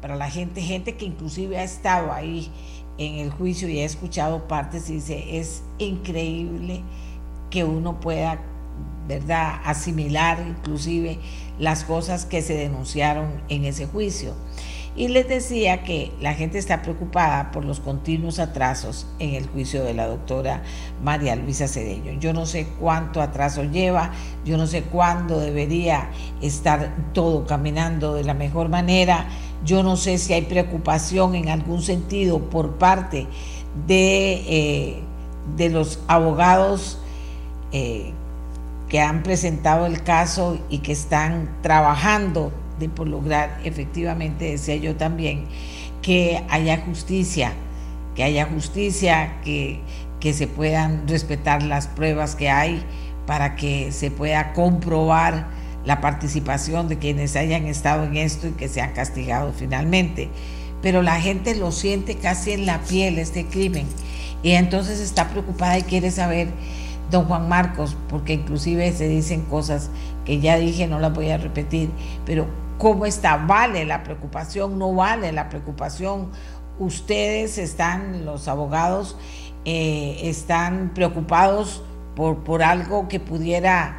para la gente, gente que inclusive ha estado ahí en el juicio y he escuchado partes y dice, es increíble que uno pueda, ¿verdad?, asimilar inclusive las cosas que se denunciaron en ese juicio. Y les decía que la gente está preocupada por los continuos atrasos en el juicio de la doctora María Luisa Cedeño. Yo no sé cuánto atraso lleva, yo no sé cuándo debería estar todo caminando de la mejor manera, yo no sé si hay preocupación en algún sentido por parte de, eh, de los abogados eh, que han presentado el caso y que están trabajando de por lograr efectivamente, decía yo también, que haya justicia, que haya justicia, que, que se puedan respetar las pruebas que hay para que se pueda comprobar la participación de quienes hayan estado en esto y que sean castigados finalmente. Pero la gente lo siente casi en la piel este crimen y entonces está preocupada y quiere saber, don Juan Marcos, porque inclusive se dicen cosas que ya dije, no las voy a repetir, pero ¿cómo está? ¿Vale la preocupación? ¿No vale la preocupación? Ustedes están, los abogados, eh, están preocupados por, por algo que pudiera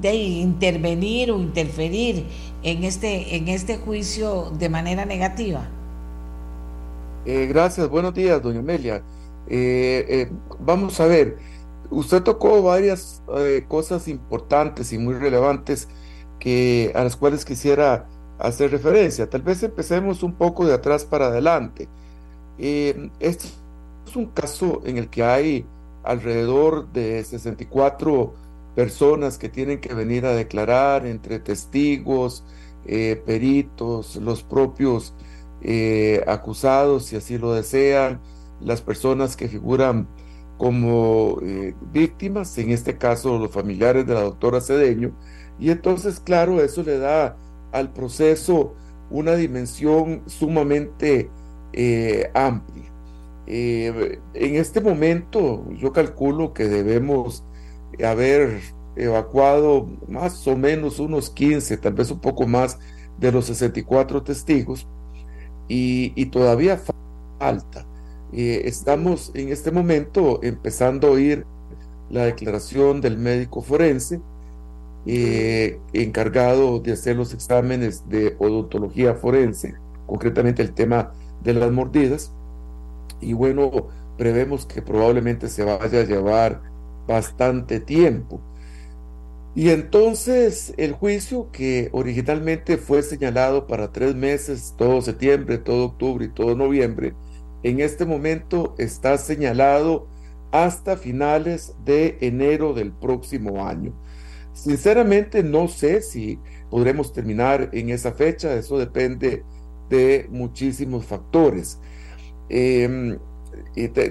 de intervenir o interferir en este, en este juicio de manera negativa? Eh, gracias, buenos días, doña Amelia. Eh, vamos a ver, usted tocó varias cosas importantes y muy relevantes que, a las cuales quisiera hacer referencia. Tal vez empecemos un poco de atrás para adelante. este es un caso en el que hay alrededor de 64 personas que tienen que venir a declarar entre testigos, eh, peritos, los propios eh, acusados, si así lo desean, las personas que figuran como eh, víctimas, en este caso los familiares de la doctora Cedeño, y entonces, claro, eso le da al proceso una dimensión sumamente amplia. en este momento, yo calculo que debemos haber evacuado más o menos unos 15, tal vez un poco más de los 64 testigos y, todavía falta. Eh, estamos en este momento empezando a oír la declaración del médico forense eh, encargado de hacer los exámenes de odontología forense, concretamente el tema de las mordidas. Y bueno, prevemos que probablemente se vaya a llevar bastante tiempo. Y entonces el juicio que originalmente fue señalado para tres meses, todo septiembre, todo octubre y todo noviembre, en este momento está señalado hasta finales de enero del próximo año. Sinceramente no sé si podremos terminar en esa fecha, eso depende de muchísimos factores. Em,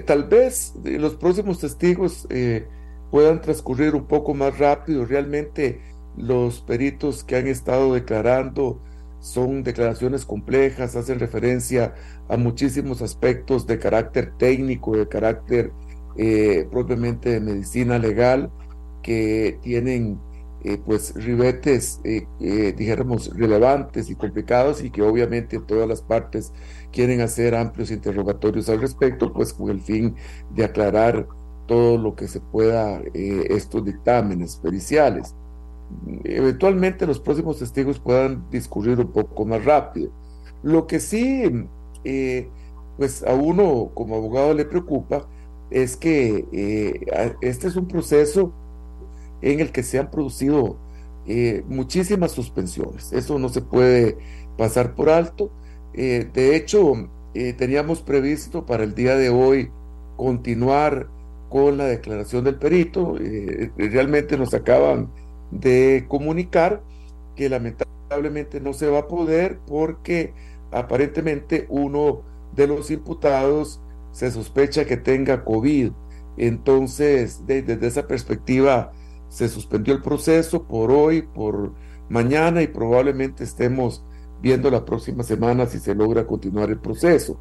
tal vez los próximos testigos eh, puedan transcurrir un poco más rápido. Realmente los peritos que han estado declarando son declaraciones complejas, hacen referencia a muchísimos aspectos de carácter técnico, de carácter eh, propiamente de medicina legal, que tienen eh, pues ribetes, eh, dijéramos, relevantes y complicados y que obviamente todas las partes quieren hacer amplios interrogatorios al respecto, pues con el fin de aclarar todo lo que se pueda eh, estos dictámenes periciales. Eventualmente los próximos testigos puedan discurrir un poco más rápido. Lo que sí, eh, pues a uno como abogado le preocupa es que eh, este es un proceso en el que se han producido muchísimas suspensiones. Eso no se puede pasar por alto. de hecho, teníamos previsto para el día de hoy continuar con la declaración del perito. Eh, realmente nos acaban de comunicar que lamentablemente no se va a poder porque aparentemente uno de los imputados se sospecha que tenga COVID. Entonces, desde esa perspectiva, se suspendió el proceso por hoy, por mañana y probablemente estemos viendo la próxima semana si se logra continuar el proceso.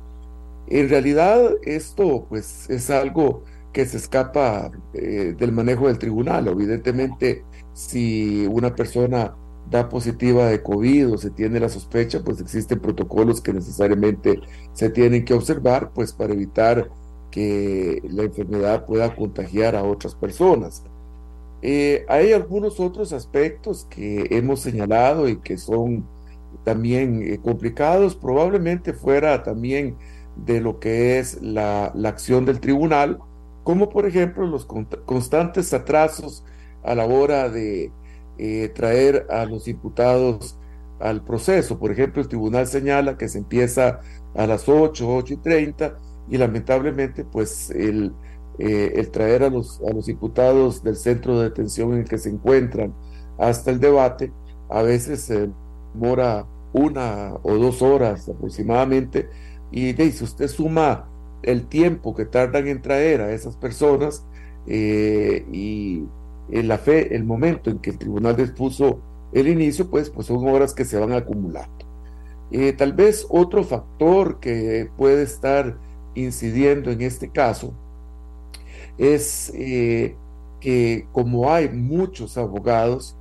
En realidad, esto pues es algo que se escapa eh, del manejo del tribunal. Evidentemente, si una persona da positiva de COVID o se tiene la sospecha, pues existen protocolos que necesariamente se tienen que observar, pues para evitar que la enfermedad pueda contagiar a otras personas. Eh, hay algunos otros aspectos que hemos señalado y que son también eh, complicados, probablemente fuera también de lo que es la, la acción del tribunal, como por ejemplo los constantes atrasos a la hora de eh, traer a los imputados al proceso. Por ejemplo, el tribunal señala que se empieza a las 8, 8 y 30 y lamentablemente pues el, eh, el traer a los, a los del centro de detención en el que se encuentran hasta el debate a veces se demora una o dos horas aproximadamente y de, si usted suma el tiempo que tardan en traer a esas personas eh, y la fe, el momento en que el tribunal dispuso el inicio, pues, pues son horas que se van acumulando. Eh, tal vez otro factor que puede estar incidiendo en este caso es eh, que como hay muchos abogados,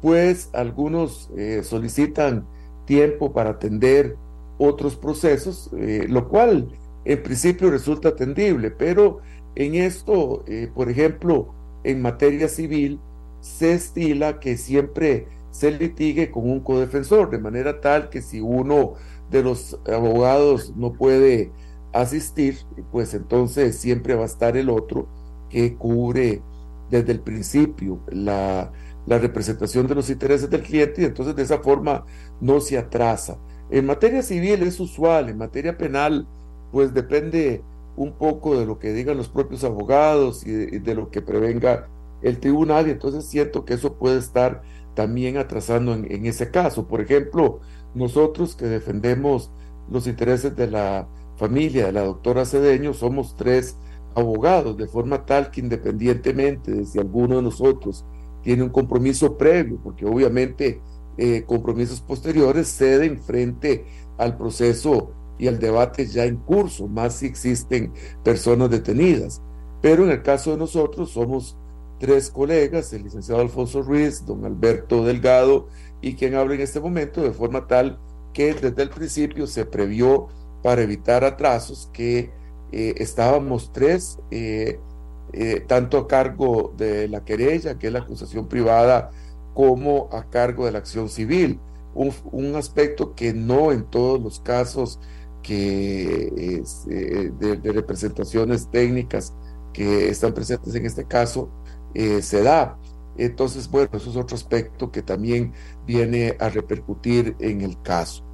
pues algunos eh, solicitan tiempo para atender otros procesos, lo cual en principio resulta atendible, pero en esto, por ejemplo, en materia civil se estila que siempre se litigue con un codefensor, de manera tal que si uno de los abogados no puede asistir, pues entonces siempre va a estar el otro que cubre desde el principio la, la representación de los intereses del cliente y entonces de esa forma no se atrasa. En materia civil es usual, en materia penal pues depende un poco de lo que digan los propios abogados y de, lo que prevenga el tribunal y entonces siento que eso puede estar también atrasando en, ese caso. Por ejemplo, nosotros que defendemos los intereses de la familia de la doctora Cedeño somos tres abogados, de forma tal que independientemente de si alguno de nosotros tiene un compromiso previo, porque obviamente eh, compromisos posteriores ceden frente al proceso y el debate ya en curso, más si existen personas detenidas. Pero en el caso de nosotros somos tres colegas, el licenciado Alfonso Ruiz, don Alberto Delgado y quien habla en este momento, de forma tal que desde el principio se previó para evitar atrasos que eh, estábamos tres, eh, eh, tanto a cargo de la querella, que es la acusación privada, como a cargo de la acción civil. Un, un aspecto que no en todos los casos que eh, de, representaciones técnicas que están presentes en este caso eh, se da. Entonces, bueno, eso es otro aspecto que también viene a repercutir en el caso.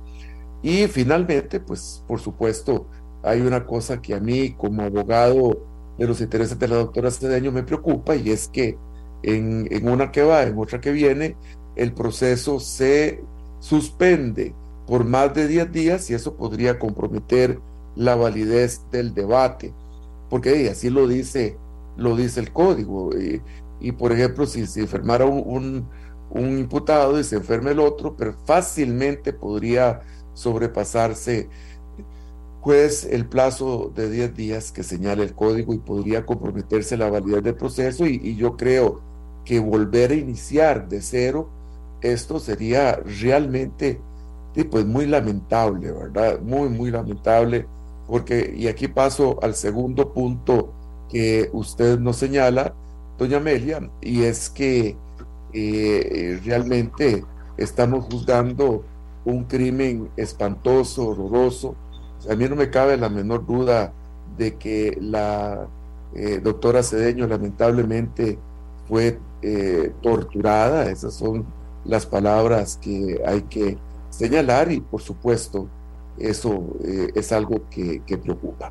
Y finalmente, pues por supuesto, hay una cosa que a mí como abogado de los intereses de la doctora Cedeño me preocupa y es que en, en una que va, en otra que viene, el proceso se suspende por más de 10 días y eso podría comprometer la validez del debate, porque así lo dice, lo dice el código. Y, por ejemplo, si se enfermara un, un, imputado y se enferme el otro, pero fácilmente podría sobrepasarse pues el plazo de 10 días que señala el código y podría comprometerse la validez del proceso y yo creo que volver a iniciar de cero, esto sería realmente y pues muy lamentable, ¿verdad? Muy, muy lamentable, porque, y aquí paso al segundo punto que usted nos señala, doña Amelia, y es que eh, realmente estamos juzgando un crimen espantoso, horroroso. a mí no me cabe la menor duda de que la eh, doctora Cedeño lamentablemente fue eh, torturada, esas son las palabras que hay que señalar y por supuesto eso eh, es algo que, preocupa.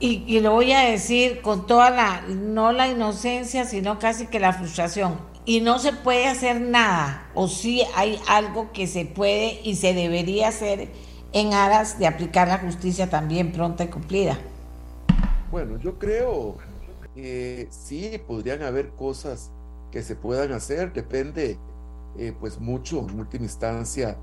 Y, y, lo voy a decir con toda la, no la inocencia, sino casi que la frustración. Y no se puede hacer nada, o sí hay algo que se puede y se debería hacer en aras de aplicar la justicia también pronta y cumplida. Bueno, yo creo que sí podrían haber cosas que se puedan hacer, depende eh, pues mucho en última instancia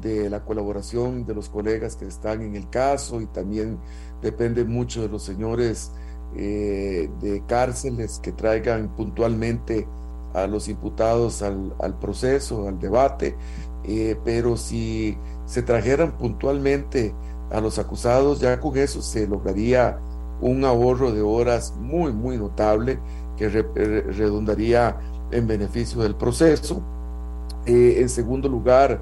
de la colaboración de los colegas que están en el caso y también depende mucho de los señores eh, de cárceles que traigan puntualmente a los imputados al, proceso, al debate, eh, pero si se trajeran puntualmente a los acusados, ya con eso se lograría un ahorro de horas muy, muy notable que redundaría en beneficio del proceso. Eh, en segundo lugar,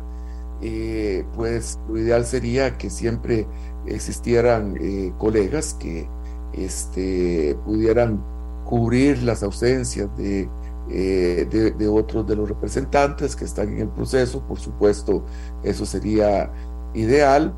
eh, pues lo ideal sería que siempre existieran colegas que este, pudieran cubrir las ausencias de eh, de, otros de los representantes que están en el proceso. Por supuesto, eso sería ideal.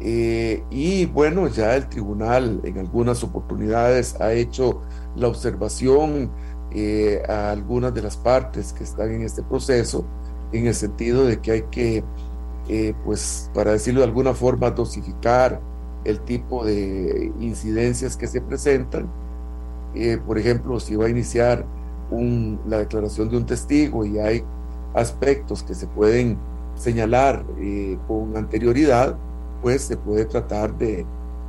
Eh, y bueno, ya el tribunal en algunas oportunidades ha hecho la observación eh, a algunas de las partes que están en este proceso, en el sentido de que hay que, pues, para decirlo de alguna forma, dosificar el tipo de incidencias que se presentan. por ejemplo, si va a iniciar la declaración de un testigo y hay aspectos que se pueden señalar eh, con anterioridad, pues se puede tratar de,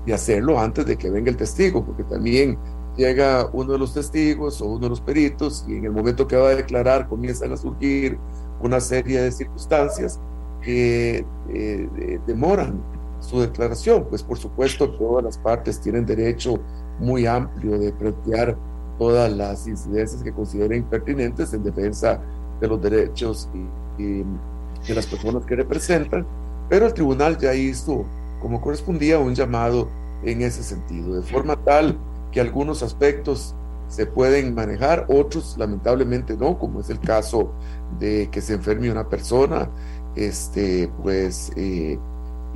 de, hacerlo antes de que venga el testigo, porque también llega uno de los testigos o uno de los peritos y en el momento que va a declarar comienzan a surgir una serie de circunstancias que eh, demoran su declaración. Pues por supuesto todas las partes tienen derecho muy amplio de plantear todas las incidencias que consideren pertinentes en defensa de los derechos y, de las personas que representan, pero el tribunal ya hizo, como correspondía, un llamado en ese sentido, de forma tal que algunos aspectos se pueden manejar, otros lamentablemente no, como es el caso de que se enferme una persona, este, pues eh,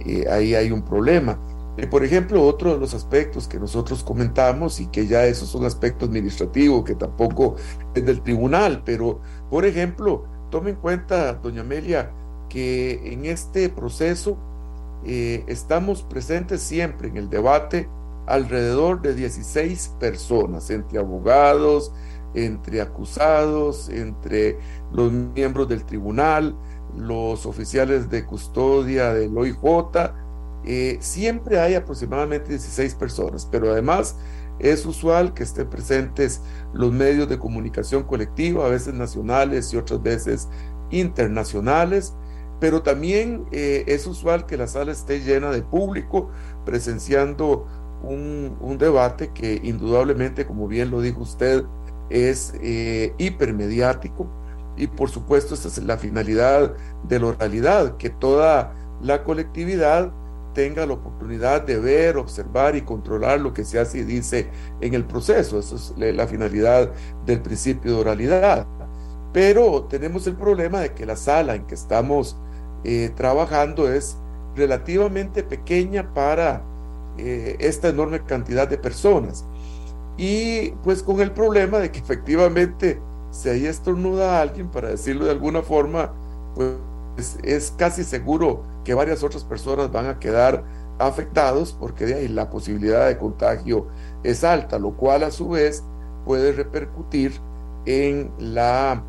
eh, ahí hay un problema. Eh, por ejemplo, otro de los aspectos que nosotros comentamos y que ya esos son aspectos administrativos que tampoco es del tribunal, pero por ejemplo, tome en cuenta, doña Amelia, que en este proceso eh, estamos presentes siempre en el debate alrededor de 16 personas, entre abogados, entre acusados, entre los miembros del tribunal, los oficiales de custodia del OIJ, eh, siempre hay aproximadamente 16 personas, pero además es usual que estén presentes los medios de comunicación colectiva, a veces nacionales y otras veces internacionales, pero también eh, es usual que la sala esté llena de público presenciando un, debate que indudablemente, como bien lo dijo usted, es eh, hipermediático y por supuesto esta es la finalidad de la oralidad, que toda la colectividad tenga la oportunidad de ver, observar y controlar lo que se hace y dice en el proceso. Eso es la finalidad del principio de oralidad. Pero tenemos el problema de que la sala en que estamos eh, trabajando es relativamente pequeña para eh, esta enorme cantidad de personas. Y pues con el problema de que efectivamente si ahí estornuda a alguien, para decirlo de alguna forma, pues es casi seguro que varias otras personas van a quedar afectados porque de ahí la posibilidad de contagio es alta, lo cual a su vez puede repercutir en la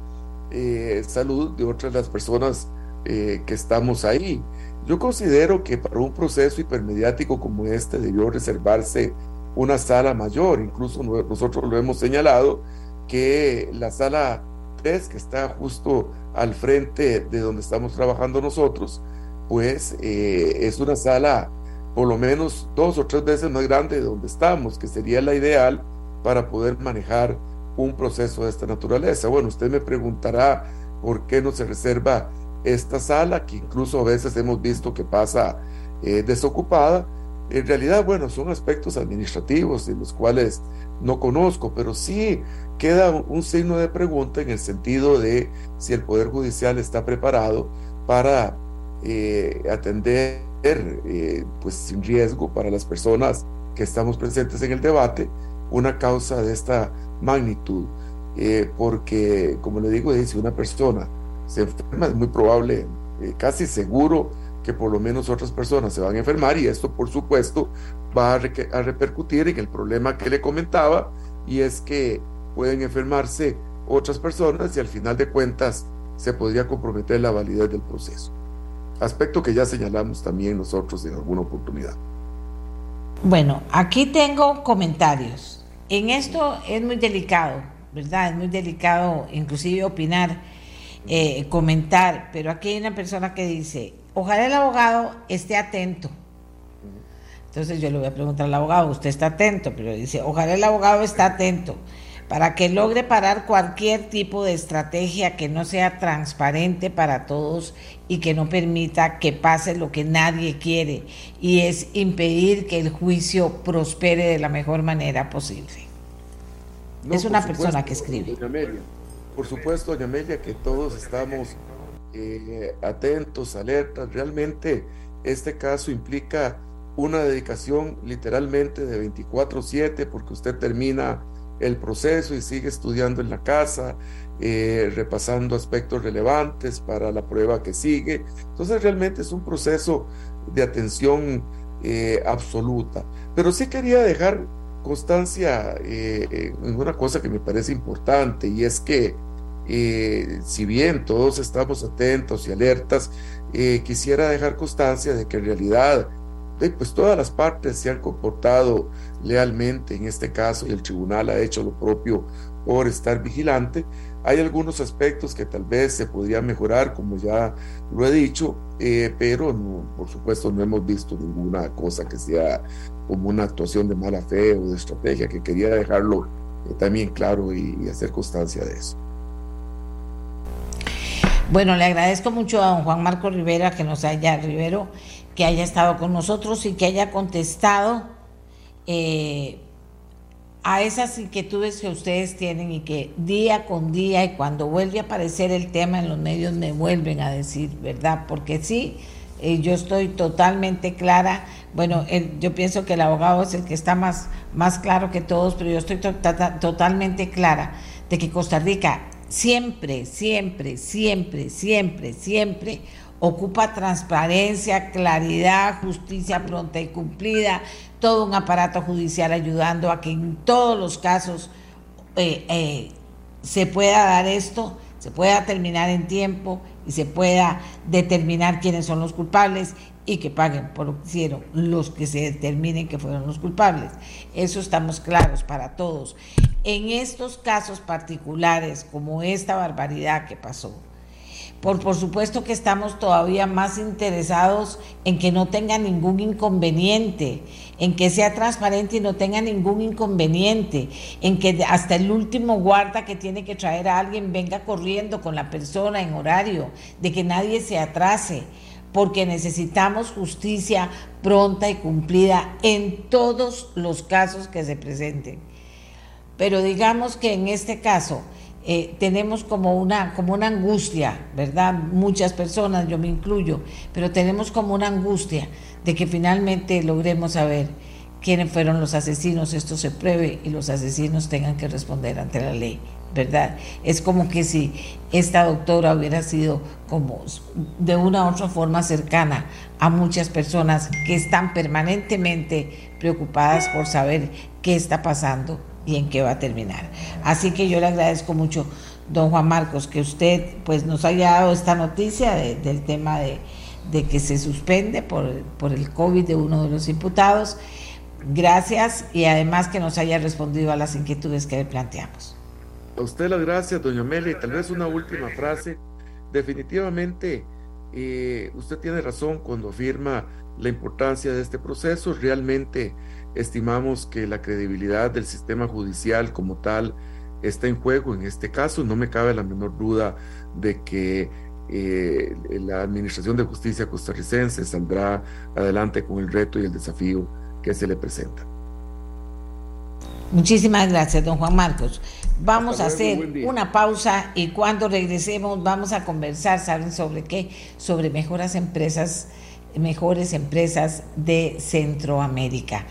eh, salud de otras las personas eh, que estamos ahí. Yo considero que para un proceso hipermediático como este debió reservarse una sala mayor, incluso nosotros lo hemos señalado, que la sala 3, que está justo al frente de donde estamos trabajando nosotros, pues eh, es una sala por lo menos dos o tres veces más grande de donde estamos, que sería la ideal para poder manejar un proceso de esta naturaleza. Bueno, usted me preguntará por qué no se reserva esta sala, que incluso a veces hemos visto que pasa eh, desocupada. En realidad, bueno, son aspectos administrativos de los cuales no conozco, pero sí queda un signo de pregunta en el sentido de si el Poder Judicial está preparado para eh, atender eh, pues sin riesgo para las personas que estamos presentes en el debate una causa de esta magnitud. Eh, porque, como le digo, si una persona se enferma, es muy probable, casi seguro, que por lo menos otras personas se van a enfermar y esto, por supuesto, va a, a repercutir en el problema que le comentaba y es que pueden enfermarse otras personas y al final de cuentas se podría comprometer la validez del proceso aspecto que ya señalamos también nosotros en alguna oportunidad. Bueno, aquí tengo comentarios. En esto es muy delicado, ¿verdad? Es muy delicado inclusive opinar, eh, comentar, pero aquí hay una persona que dice, ojalá el abogado esté atento. Entonces yo le voy a preguntar al abogado, usted está atento, pero dice, ojalá el abogado esté atento para que logre parar cualquier tipo de estrategia que no sea transparente para todos y que no permita que pase lo que nadie quiere, y es impedir que el juicio prospere de la mejor manera posible. es una persona que escribe. Por supuesto, doña Amelia, que todos estamos eh, atentos, alertas. Realmente este caso implica una dedicación literalmente de 24/7 porque usted termina el proceso y sigue estudiando en la casa, eh, repasando aspectos relevantes para la prueba que sigue. Entonces realmente es un proceso de atención eh, absoluta. Pero sí quería dejar constancia eh, en una cosa que me parece importante y es que si bien todos estamos atentos y alertas, quisiera dejar constancia de que en realidad pues todas las partes se han comportado lealmente en este caso y el tribunal ha hecho lo propio por estar vigilante. Hay algunos aspectos que tal vez se podrían mejorar, como ya lo he dicho, eh, pero por supuesto no hemos visto ninguna cosa que sea como una actuación de mala fe o de estrategia, que quería dejarlo eh, también claro y, hacer constancia de eso. Bueno, le agradezco mucho a don Juan Marco Rivera que nos haya, Rivero, que haya estado con nosotros y que haya contestado eh, a esas inquietudes que ustedes tienen y que día con día y cuando vuelve a aparecer el tema en los medios me vuelven a decir, ¿verdad? Porque sí, yo estoy totalmente clara, bueno, yo pienso que el abogado es el que está más, más claro que todos, pero yo estoy totalmente clara de que Costa Rica siempre, siempre, siempre, siempre, siempre ocupa transparencia, claridad, justicia pronta y cumplida, todo un aparato judicial ayudando a que en todos los casos eh, eh, se pueda dar esto, se pueda terminar en tiempo y se pueda determinar quiénes son los culpables y que paguen por lo que hicieron los que se determinen que fueron los culpables. Eso estamos claros para todos. En estos casos particulares, como esta barbaridad que pasó, por, por supuesto que estamos todavía más interesados en que no tenga ningún inconveniente, en que sea transparente y no tenga ningún inconveniente, en que hasta el último guarda que tiene que traer a alguien venga corriendo con la persona en horario, de que nadie se atrase, porque necesitamos justicia pronta y cumplida en todos los casos que se presenten. Pero digamos que en este caso, eh, tenemos como una, como una angustia, ¿verdad? Muchas personas, yo me incluyo, pero tenemos como una angustia de que finalmente logremos saber quiénes fueron los asesinos, esto se pruebe y los asesinos tengan que responder ante la ley, ¿verdad? Es como que si esta doctora hubiera sido como de una u otra forma cercana a muchas personas que están permanentemente preocupadas por saber qué está pasando y en qué va a terminar. Así que yo le agradezco mucho, don Juan Marcos, que usted pues nos haya dado esta noticia del tema de, que se suspende por, por el COVID de uno de los imputados. Gracias y además que nos haya respondido a las inquietudes que le planteamos. A usted las gracias, doña Meli. Tal vez una última frase. Definitivamente, eh, usted tiene razón cuando afirma la importancia de este proceso. Realmente estimamos que la credibilidad del sistema judicial como tal está en juego en este caso. No me cabe la menor duda de que eh, la Administración de Justicia costarricense saldrá adelante con el reto y el desafío que se le presenta. Muchísimas gracias, don Juan Marcos. Vamos a hacer una pausa y cuando regresemos vamos a conversar, ¿saben sobre qué? Sobre mejores empresas, mejores empresas de Centroamérica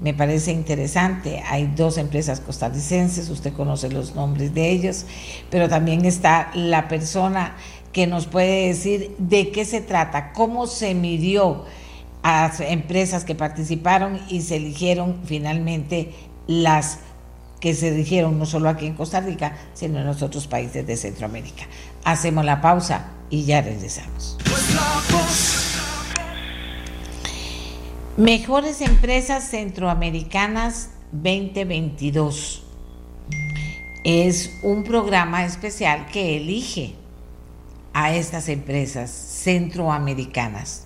me parece interesante. Hay dos empresas costarricenses, usted conoce los nombres de ellos, pero también está la persona que nos puede decir de qué se trata, cómo se midió a empresas que participaron y se eligieron finalmente las que se eligieron no solo aquí en Costa Rica, sino en los otros países de Centroamérica. Hacemos la pausa y ya regresamos. Mejores Empresas Centroamericanas 2022. es un programa especial que elige a estas empresas centroamericanas.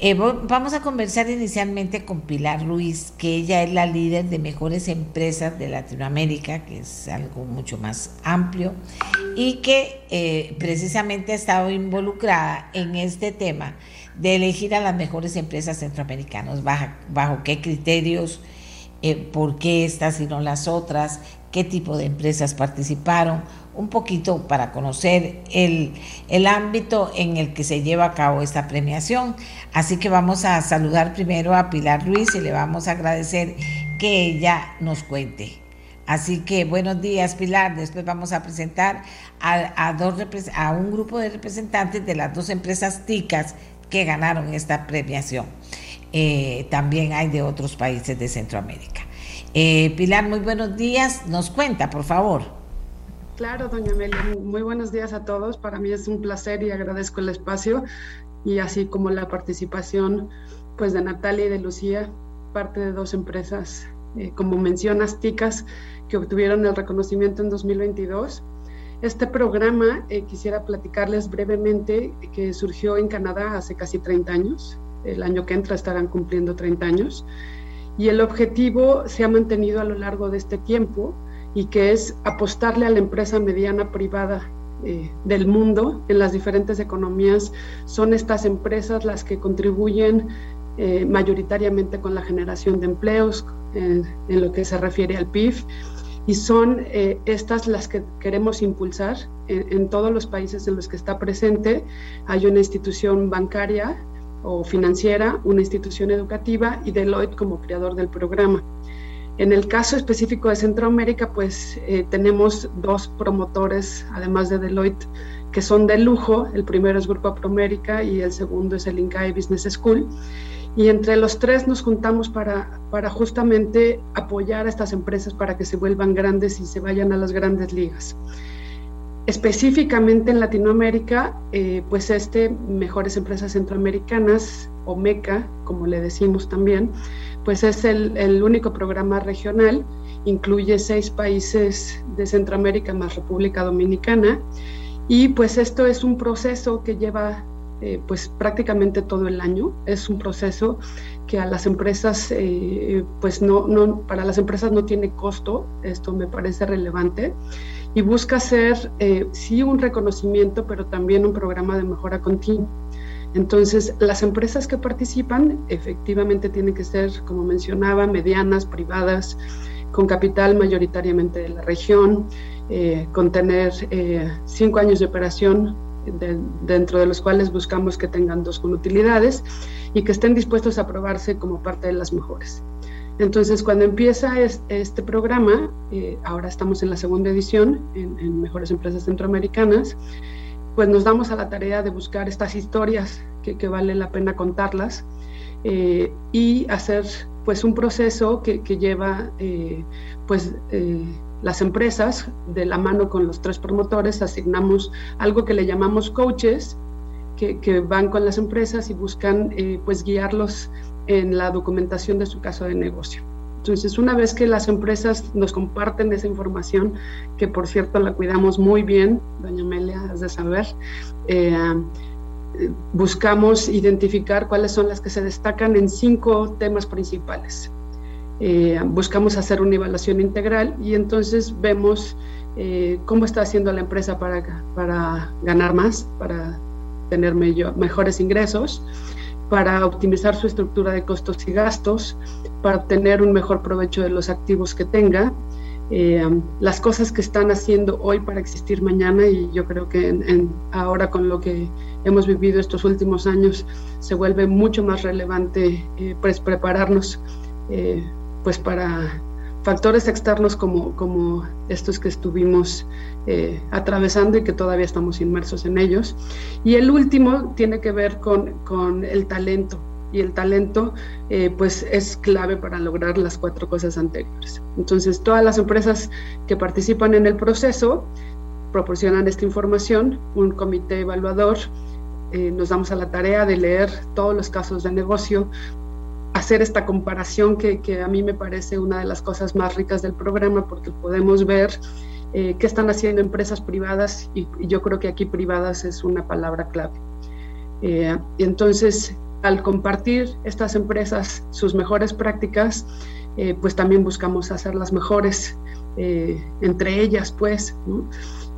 Eh, vamos a conversar inicialmente con Pilar Ruiz, que ella es la líder de mejores empresas de Latinoamérica, que es algo mucho más amplio, y que eh, precisamente ha estado involucrada en este tema de elegir a las mejores empresas centroamericanas, bajo, qué criterios, eh, por qué estas y no las otras, qué tipo de empresas participaron, un poquito para conocer el, ámbito en el que se lleva a cabo esta premiación. Así que vamos a saludar primero a Pilar Ruiz y le vamos a agradecer que ella nos cuente. Así que buenos días Pilar, después vamos a presentar a, dos, a un grupo de representantes de las dos empresas TICAS que ganaron esta premiación. Eh, también hay de otros países de Centroamérica. Eh, Pilar, muy buenos días. Nos cuenta, por favor. Claro, doña Amelia, muy buenos días a todos. Para mí es un placer y agradezco el espacio y así como la participación pues de Natalia y de Lucía, parte de dos empresas, eh, como mencionas, TICAS, que obtuvieron el reconocimiento en 2022. Este programa, eh, quisiera platicarles brevemente, que surgió en Canadá hace casi 30 años. El año que entra estarán cumpliendo 30 años y el objetivo se ha mantenido a lo largo de este tiempo y que es apostarle a la empresa mediana privada eh, del mundo en las diferentes economías. Son estas empresas las que contribuyen eh, mayoritariamente con la generación de empleos en lo que se refiere al PIB y son eh, estas las que queremos impulsar en, en, todos los países en los que está presente. Hay una institución bancaria o financiera, una institución educativa y Deloitte como creador del programa. En el caso específico de Centroamérica, pues eh, tenemos dos promotores, además de Deloitte, que son de lujo. El primero es Grupo Promérica y el segundo es el INCAE Business School. Y entre los tres nos juntamos para, para justamente apoyar a estas empresas para que se vuelvan grandes y se vayan a las grandes ligas. Específicamente en Latinoamérica, eh, pues este Mejores Empresas Centroamericanas, o MECA, como le decimos también, pues es el, el, único programa regional, incluye seis países de Centroamérica más República Dominicana, y pues esto es un proceso que lleva eh, pues prácticamente todo el año, es un proceso que a las empresas, eh, pues no, no, para las empresas no tiene costo, esto me parece relevante y busca ser eh, sí un reconocimiento, pero también un programa de mejora continua. Entonces, las empresas que participan efectivamente tienen que ser, como mencionaba, medianas, privadas, con capital mayoritariamente de la región, eh, con tener eh, cinco años de operación, dentro de los cuales buscamos que tengan dos con utilidades y que estén dispuestos a probarse como parte de las mejores. Entonces, cuando empieza este programa, eh, ahora estamos en la segunda edición en, Mejores Empresas Centroamericanas, pues nos damos a la tarea de buscar estas historias que, vale la pena contarlas eh, y hacer pues un proceso que, lleva eh, pues las empresas de la mano con los tres promotores, asignamos algo que le llamamos coaches, que, que, van con las empresas y buscan pues guiarlos en la documentación de su caso de negocio. Entonces, una vez que las empresas nos comparten esa información, que por cierto la cuidamos muy bien, doña Amelia, has de saber, eh, buscamos identificar cuáles son las que se destacan en cinco temas principales. Eh, buscamos hacer una evaluación integral y entonces vemos eh, cómo está haciendo la empresa para, para ganar más, para tener mejores ingresos, para optimizar su estructura de costos y gastos, para obtener un mejor provecho de los activos que tenga, eh, las cosas que están haciendo hoy para existir mañana y yo creo que ahora con lo que hemos vivido estos últimos años se vuelve mucho más relevante eh, pues prepararnos eh, pues para factores externos como, como estos que estuvimos eh, atravesando y que todavía estamos inmersos en ellos. Y el último tiene que ver con, con el talento. Y el talento eh, pues es clave para lograr las cuatro cosas anteriores. Entonces todas las empresas que participan en el proceso proporcionan esta información, un comité evaluador, eh, nos damos a la tarea de leer todos los casos de negocio, hacer esta comparación que, a mí me parece una de las cosas más ricas del programa porque podemos ver eh, qué están haciendo empresas privadas y, yo creo que aquí privadas es una palabra clave. Eh, entonces, al compartir estas empresas sus mejores prácticas, eh, pues también buscamos hacerlas mejores entre ellas, pues,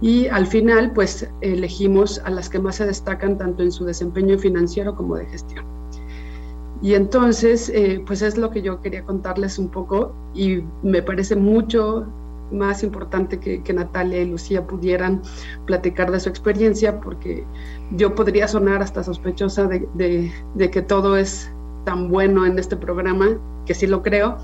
y al final, pues elegimos a las que más se destacan tanto en su desempeño financiero como de gestión. Y entonces, eh, pues es lo que yo quería contarles un poco y me parece mucho más importante que, Natalia y Lucía pudieran platicar de su experiencia porque yo podría sonar hasta sospechosa de, que todo es tan bueno en este programa, que sí lo creo,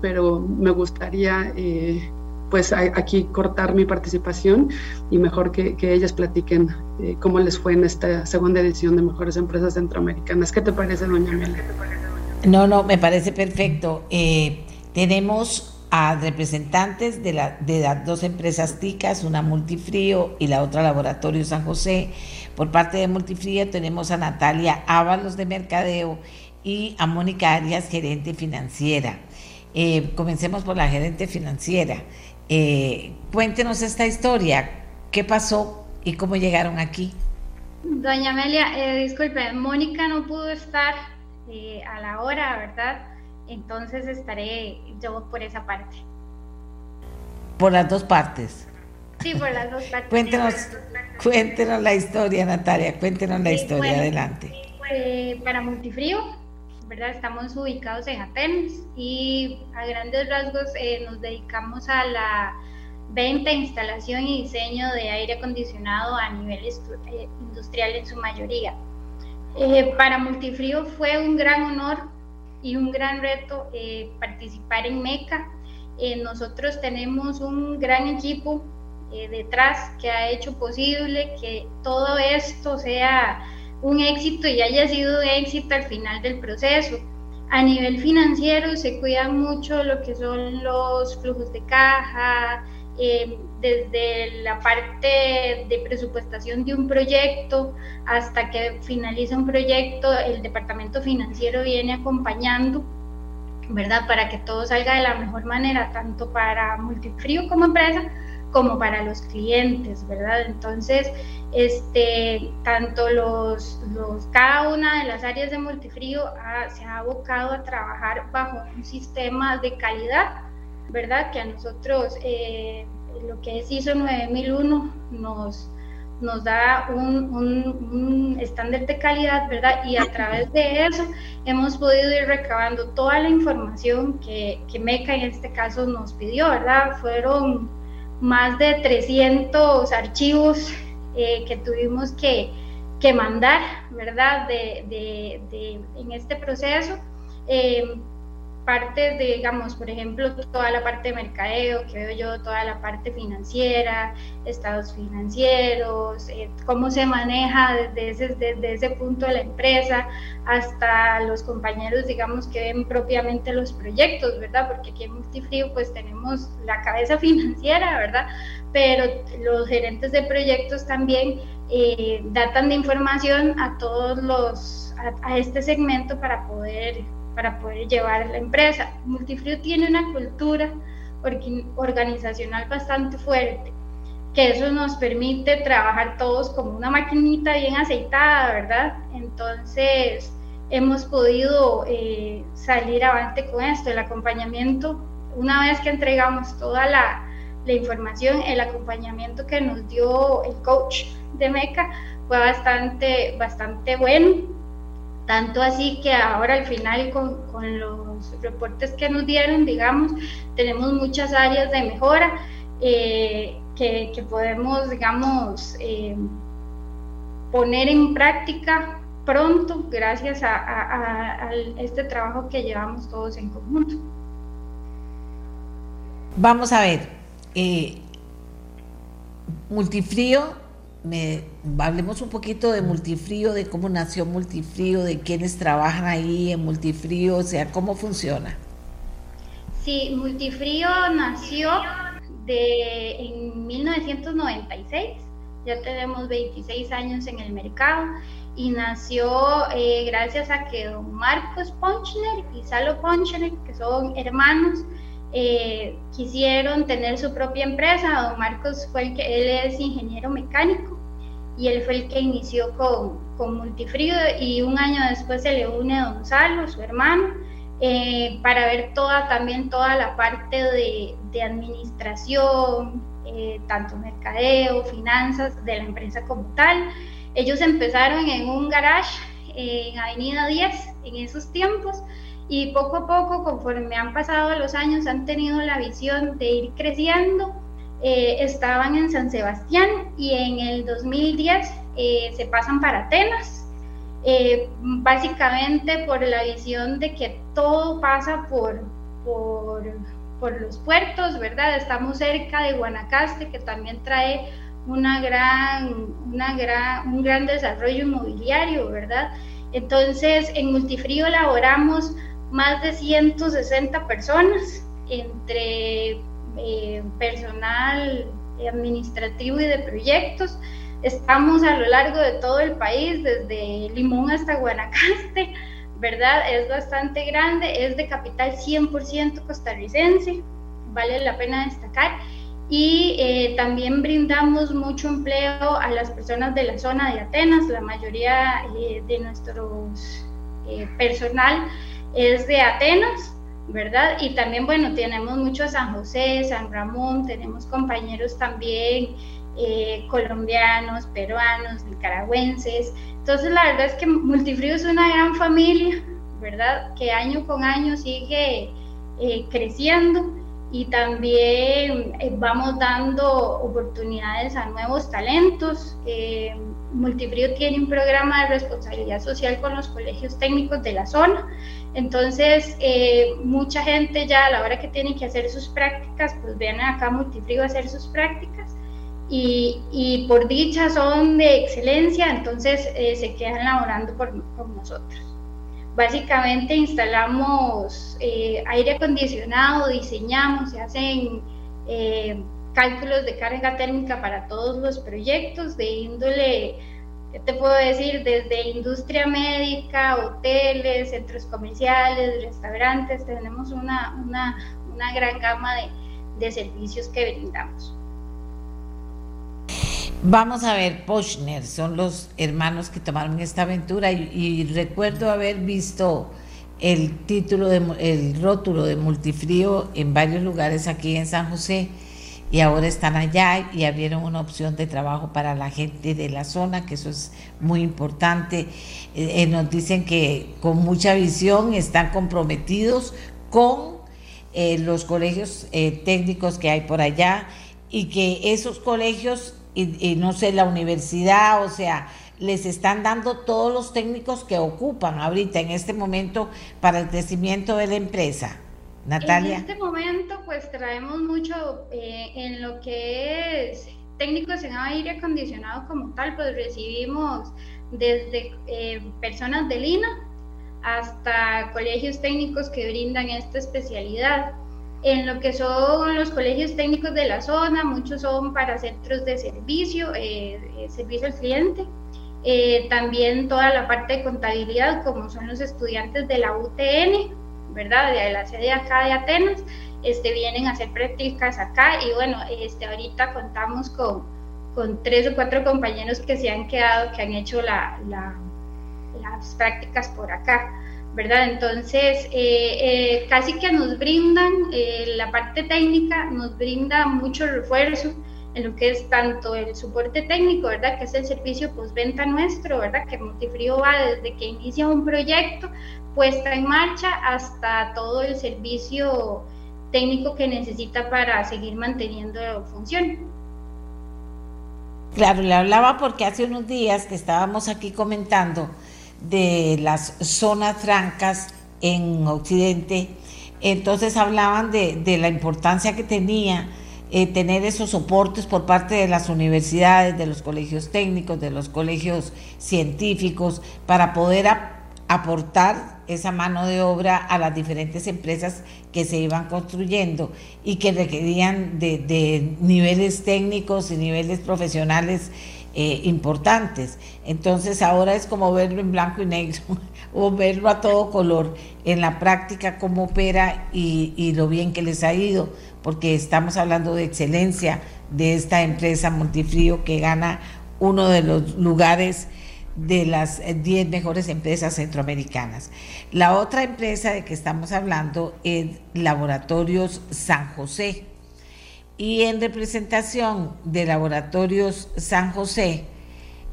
pero me gustaría eh, pues aquí cortar mi participación y mejor que, ellas platiquen eh, cómo les fue en esta segunda edición de Mejores Empresas Centroamericanas. ¿Qué te parece, doña? No, no, me parece perfecto. Eh, tenemos a representantes de, la, de las dos empresas TICAS, una Multifrío y la otra Laboratorio San José. Por parte de Multifrío tenemos a Natalia Ábalos de Mercadeo y a Mónica Arias, gerente financiera. Eh, comencemos por la gerente financiera. Eh, cuéntenos esta historia, qué pasó y cómo llegaron aquí. Doña Amelia, eh, disculpe, Mónica no pudo estar eh, a la hora, ¿verdad? Entonces estaré yo por esa parte. Por las dos partes. Sí, por las dos partes. cuéntenos, cuéntenos la historia, Natalia, cuéntenos la historia, adelante. para Multifrío, ¿verdad? Estamos ubicados en Atenas y a grandes rasgos eh, nos dedicamos a la venta, instalación y diseño de aire acondicionado a nivel eh, industrial en su mayoría. Eh, para Multifrío fue un gran honor y un gran reto participar en MECA. nosotros tenemos un gran equipo detrás que ha hecho posible que todo esto sea un éxito y haya sido de éxito al final del proceso. A nivel financiero se cuidan mucho lo que son los flujos de caja, eh, desde la parte de presupuestación de un proyecto hasta que finaliza un proyecto, el departamento financiero viene acompañando, ¿verdad? Para que todo salga de la mejor manera, tanto para Multifrío como empresa, como para los clientes, ¿verdad? Entonces, este, tanto los, los, cada una de las áreas de multifrío se ha abocado a trabajar bajo un sistema de calidad, ¿verdad? Que a nosotros eh, lo que es ISO 9001 nos, nos da un, estándar de calidad, ¿verdad? Y a través de eso hemos podido ir recabando toda la información que, que MECA en este caso nos pidió, ¿verdad? Fueron más de 300 archivos eh, que tuvimos que, que, mandar, ¿verdad? De, de, en este proceso. Eh, parte de, digamos, por ejemplo, toda la parte de mercadeo, que veo yo, toda la parte financiera, estados financieros, eh, cómo se maneja desde ese, desde punto de la empresa, hasta los compañeros, digamos, que ven propiamente los proyectos, ¿verdad? Porque aquí en Multifrío pues tenemos la cabeza financiera, ¿verdad? Pero los gerentes de proyectos también eh, datan de información a todos los, a este segmento para poder para poder llevar la empresa. Multifrio tiene una cultura organizacional bastante fuerte, que eso nos permite trabajar todos como una maquinita bien aceitada, ¿verdad? Entonces, hemos podido eh, salir adelante con esto, el acompañamiento, una vez que entregamos toda la, la información, el acompañamiento que nos dio el coach de MECA fue bastante, bastante bueno tanto así que ahora al final con, los reportes que nos dieron, digamos, tenemos muchas áreas de mejora eh, que, podemos, digamos, eh, poner en práctica pronto gracias a, este trabajo que llevamos todos en conjunto. Vamos a ver, eh, Multifrío me, hablemos un poquito de Multifrío, de cómo nació Multifrío, de quiénes trabajan ahí en Multifrío, o sea, cómo funciona. Sí, Multifrío nació de, en 1996, ya tenemos 26 años en el mercado y nació eh, gracias a que don Marcos Ponchner y Salo Ponchner, que son hermanos, eh, quisieron tener su propia empresa. Don Marcos fue el que, él es ingeniero mecánico y él fue el que inició con, con Multifrío y un año después se le une a don Salo, su hermano, eh, para ver toda también toda la parte de, de administración, tanto mercadeo, finanzas de la empresa como tal. Ellos empezaron en un garage en Avenida 10 en esos tiempos y poco a poco, conforme han pasado los años, han tenido la visión de ir creciendo. Eh, estaban en San Sebastián y en el 2010 eh, se pasan para Atenas, eh, básicamente por la visión de que todo pasa por, por, por los puertos, ¿verdad? Estamos cerca de Guanacaste, que también trae una gran, una gran, un gran desarrollo inmobiliario, ¿verdad? Entonces, en Multifrío elaboramos más de 160 personas entre eh, personal administrativo y de proyectos. Estamos a lo largo de todo el país, desde Limón hasta Guanacaste, ¿verdad? Es bastante grande, es de capital 100% costarricense, vale la pena destacar y eh, también brindamos mucho empleo a las personas de la zona de Atenas. La mayoría eh, de nuestro personal es de Atenas, ¿verdad? Y también, bueno, tenemos mucho San José, San Ramón, tenemos compañeros también colombianos, peruanos, nicaragüenses. Entonces, la verdad es que Multifrío es una gran familia, ¿verdad? Que año con año sigue creciendo y también eh, vamos dando oportunidades a nuevos talentos. Eh, Multifrío tiene un programa de responsabilidad social con los colegios técnicos de la zona. Entonces, eh, mucha gente ya a la hora que tiene que hacer sus prácticas, pues vienen acá a Multifrío a hacer sus prácticas y, por dicha son de excelencia, entonces se quedan laborando por, nosotros. Básicamente instalamos eh, aire acondicionado, diseñamos, se hacen eh, cálculos de carga térmica para todos los proyectos de índole, ¿qué te puedo decir? Desde industria médica, hoteles, centros comerciales, restaurantes, tenemos una, una, una gran gama de, de servicios que brindamos. Vamos a ver, Pochner, son los hermanos que tomaron esta aventura y, recuerdo haber visto el título, de, el rótulo de multifrío en varios lugares aquí en San José y ahora están allá y abrieron una opción de trabajo para la gente de la zona, que eso es muy importante. Eh, eh, nos dicen que con mucha visión están comprometidos con eh, los colegios técnicos que hay por allá y que esos colegios y, no sé, la universidad, o sea, les están dando todos los técnicos que ocupan ahorita en este momento para el crecimiento de la empresa. Natalia. En este momento, pues traemos mucho eh, en lo que es técnicos en aire acondicionado como tal, pues recibimos desde eh, personas de Lina hasta colegios técnicos que brindan esta especialidad en lo que son los colegios técnicos de la zona, muchos son para centros de servicio, eh, eh, servicio al cliente. Eh, también toda la parte de contabilidad, como son los estudiantes de la UTN, ¿verdad? De la sede acá de Atenas, este, vienen a hacer prácticas acá y bueno, este, ahorita contamos con, con tres o cuatro compañeros que se han quedado, que han hecho la, las prácticas por acá. ¿verdad? Entonces, eh, eh, casi que nos brindan, eh, la parte técnica nos brinda mucho refuerzo en lo que es tanto el soporte técnico, ¿verdad? Que es el servicio postventa nuestro, ¿verdad? Que Multifrío va desde que inicia un proyecto, puesta en marcha, hasta todo el servicio técnico que necesita para seguir manteniendo función. Claro, le hablaba porque hace unos días que estábamos aquí comentando de las zonas francas en Occidente, entonces hablaban de, la importancia que tenía eh, tener esos soportes por parte de las universidades, de los colegios técnicos, de los colegios científicos, para poder aportar esa mano de obra a las diferentes empresas que se iban construyendo y que requerían de, niveles técnicos y niveles profesionales eh, importantes. Entonces ahora es como verlo en blanco y negro o verlo a todo color en la práctica cómo opera y, y lo bien que les ha ido, porque estamos hablando de excelencia de esta empresa Multifrío que gana uno de los lugares de las 10 mejores empresas centroamericanas. La otra empresa de que estamos hablando es Laboratorios San José. Y en representación de Laboratorios San José,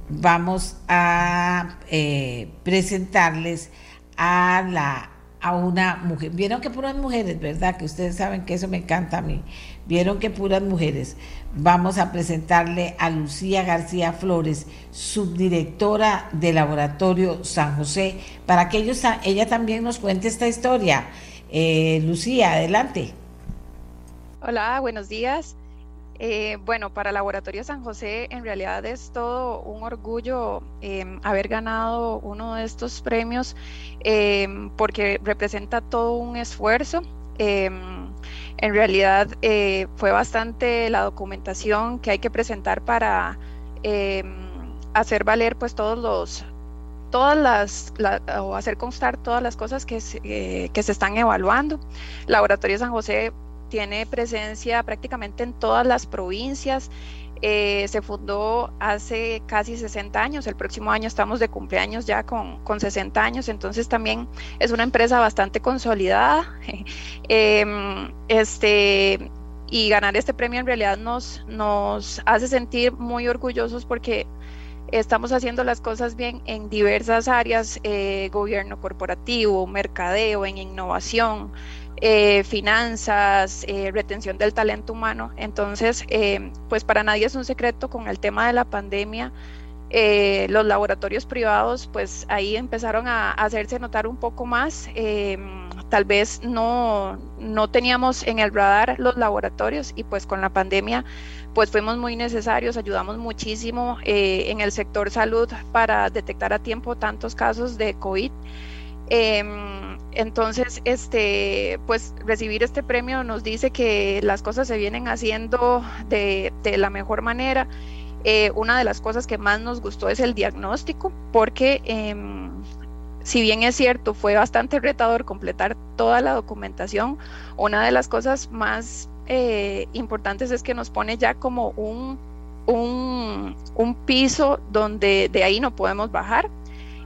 vamos a eh, presentarles a la a una mujer. Vieron que puras mujeres, ¿verdad? Que ustedes saben que eso me encanta a mí. Vieron que puras mujeres. Vamos a presentarle a Lucía García Flores, subdirectora del Laboratorio San José, para que ellos, ella también nos cuente esta historia. Eh, Lucía, adelante. Hola, buenos días. Eh, bueno, para Laboratorio San José en realidad es todo un orgullo em, haber ganado uno de estos premios em, porque representa todo un esfuerzo. Em, en realidad eh, fue bastante la documentación que hay que presentar para hacer valer pues todos los todas las, o hacer constar todas las cosas que eh, que se están evaluando. Laboratorio San José tiene presencia prácticamente en todas las provincias. Eh, se fundó hace casi 60 años, el próximo año estamos de cumpleaños ya con, con 60 años, entonces también es una empresa bastante consolidada. Em, este, y ganar este premio en realidad nos, nos hace sentir muy orgullosos porque estamos haciendo las cosas bien en diversas áreas, eh, gobierno corporativo, mercadeo, en innovación, eh, finanzas, eh, retención del talento humano. Entonces, eh, pues para nadie es un secreto con el tema de la pandemia. los laboratorios privados, pues ahí empezaron a, hacerse notar un poco más. tal vez no, no teníamos en el radar los laboratorios y pues con la pandemia pues fuimos muy necesarios, ayudamos muchísimo en el sector salud para detectar a tiempo tantos casos de COVID. Em, entonces, este, pues recibir este premio nos dice que las cosas se vienen haciendo de, la mejor manera. Eh, una de las cosas que más nos gustó es el diagnóstico, porque em, si bien es cierto, fue bastante retador completar toda la documentación, una de las cosas más eh, importantes es que nos pone ya como un, un, un piso donde de ahí no podemos bajar.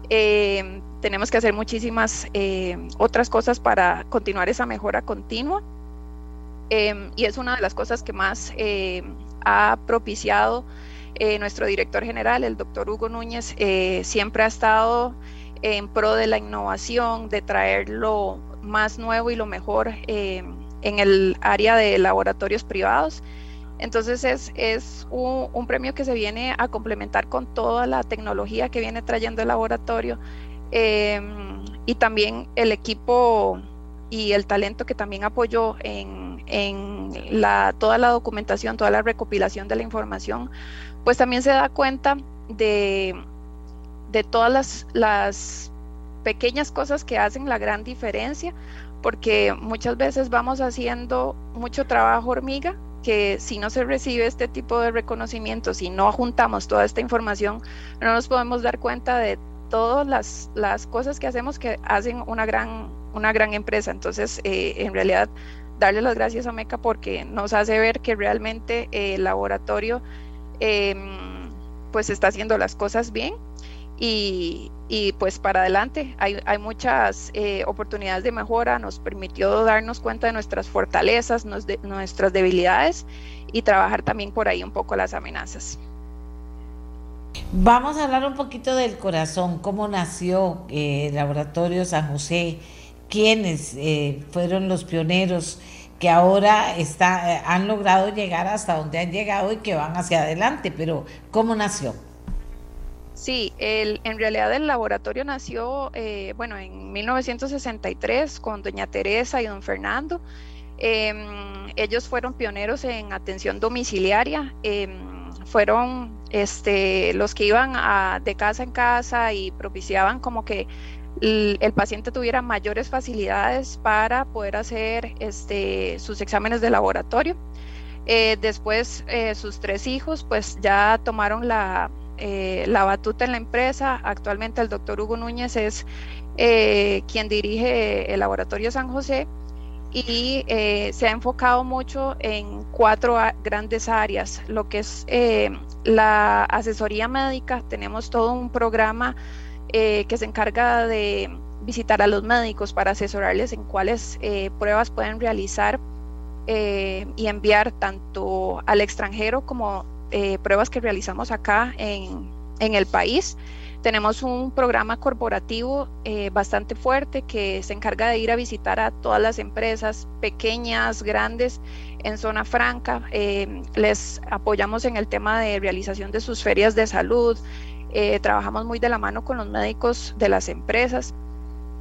Em, tenemos que hacer muchísimas eh, otras cosas para continuar esa mejora continua. Em, y es una de las cosas que más eh, ha propiciado eh, nuestro director general, el doctor Hugo Núñez, siempre ha estado en pro de la innovación, de traer lo más nuevo y lo mejor en el área de laboratorios privados. Entonces es, es un, un, premio que se viene a complementar con toda la tecnología que viene trayendo el laboratorio Em, y también el equipo y el talento que también apoyó en, en la, toda la documentación, toda la recopilación de la información, pues también se da cuenta de, de todas las, las pequeñas cosas que hacen la gran diferencia, porque muchas veces vamos haciendo mucho trabajo hormiga que si no se recibe este tipo de reconocimiento, si no juntamos toda esta información, no nos podemos dar cuenta de todas las, las, cosas que hacemos que hacen una gran, una gran empresa. Entonces, eh, en realidad, darle las gracias a MECA porque nos hace ver que realmente eh, el laboratorio em, pues está haciendo las cosas bien y, y pues para adelante hay, hay muchas eh, oportunidades de mejora, nos permitió darnos cuenta de nuestras fortalezas, de, nuestras debilidades y trabajar también por ahí un poco las amenazas. Vamos a hablar un poquito del corazón, cómo nació eh, el Laboratorio San José, quiénes eh, fueron los pioneros que ahora está, eh, han logrado llegar hasta donde han llegado y que van hacia adelante, pero ¿cómo nació? Sí, el, en realidad el laboratorio nació, bueno, en 1963 con doña Teresa y don Fernando. Em, ellos fueron pioneros en atención domiciliaria em, fueron este, los que iban a, de casa en casa y propiciaban como que el, paciente tuviera mayores facilidades para poder hacer este, sus exámenes de laboratorio. Eh, después eh, sus tres hijos pues ya tomaron la, la batuta en la empresa. Actualmente el doctor Hugo Núñez es quien dirige el laboratorio San José y se ha enfocado mucho en cuatro grandes áreas, lo que es la asesoría médica, tenemos todo un programa que se encarga de visitar a los médicos para asesorarles en cuáles eh, pruebas pueden realizar eh, y enviar tanto al extranjero como eh, pruebas que realizamos acá en, en, el país. Tenemos un programa corporativo bastante fuerte que se encarga de ir a visitar a todas las empresas, pequeñas, grandes, en zona franca. les apoyamos en el tema de realización de sus ferias de salud. trabajamos muy de la mano con los médicos de las empresas.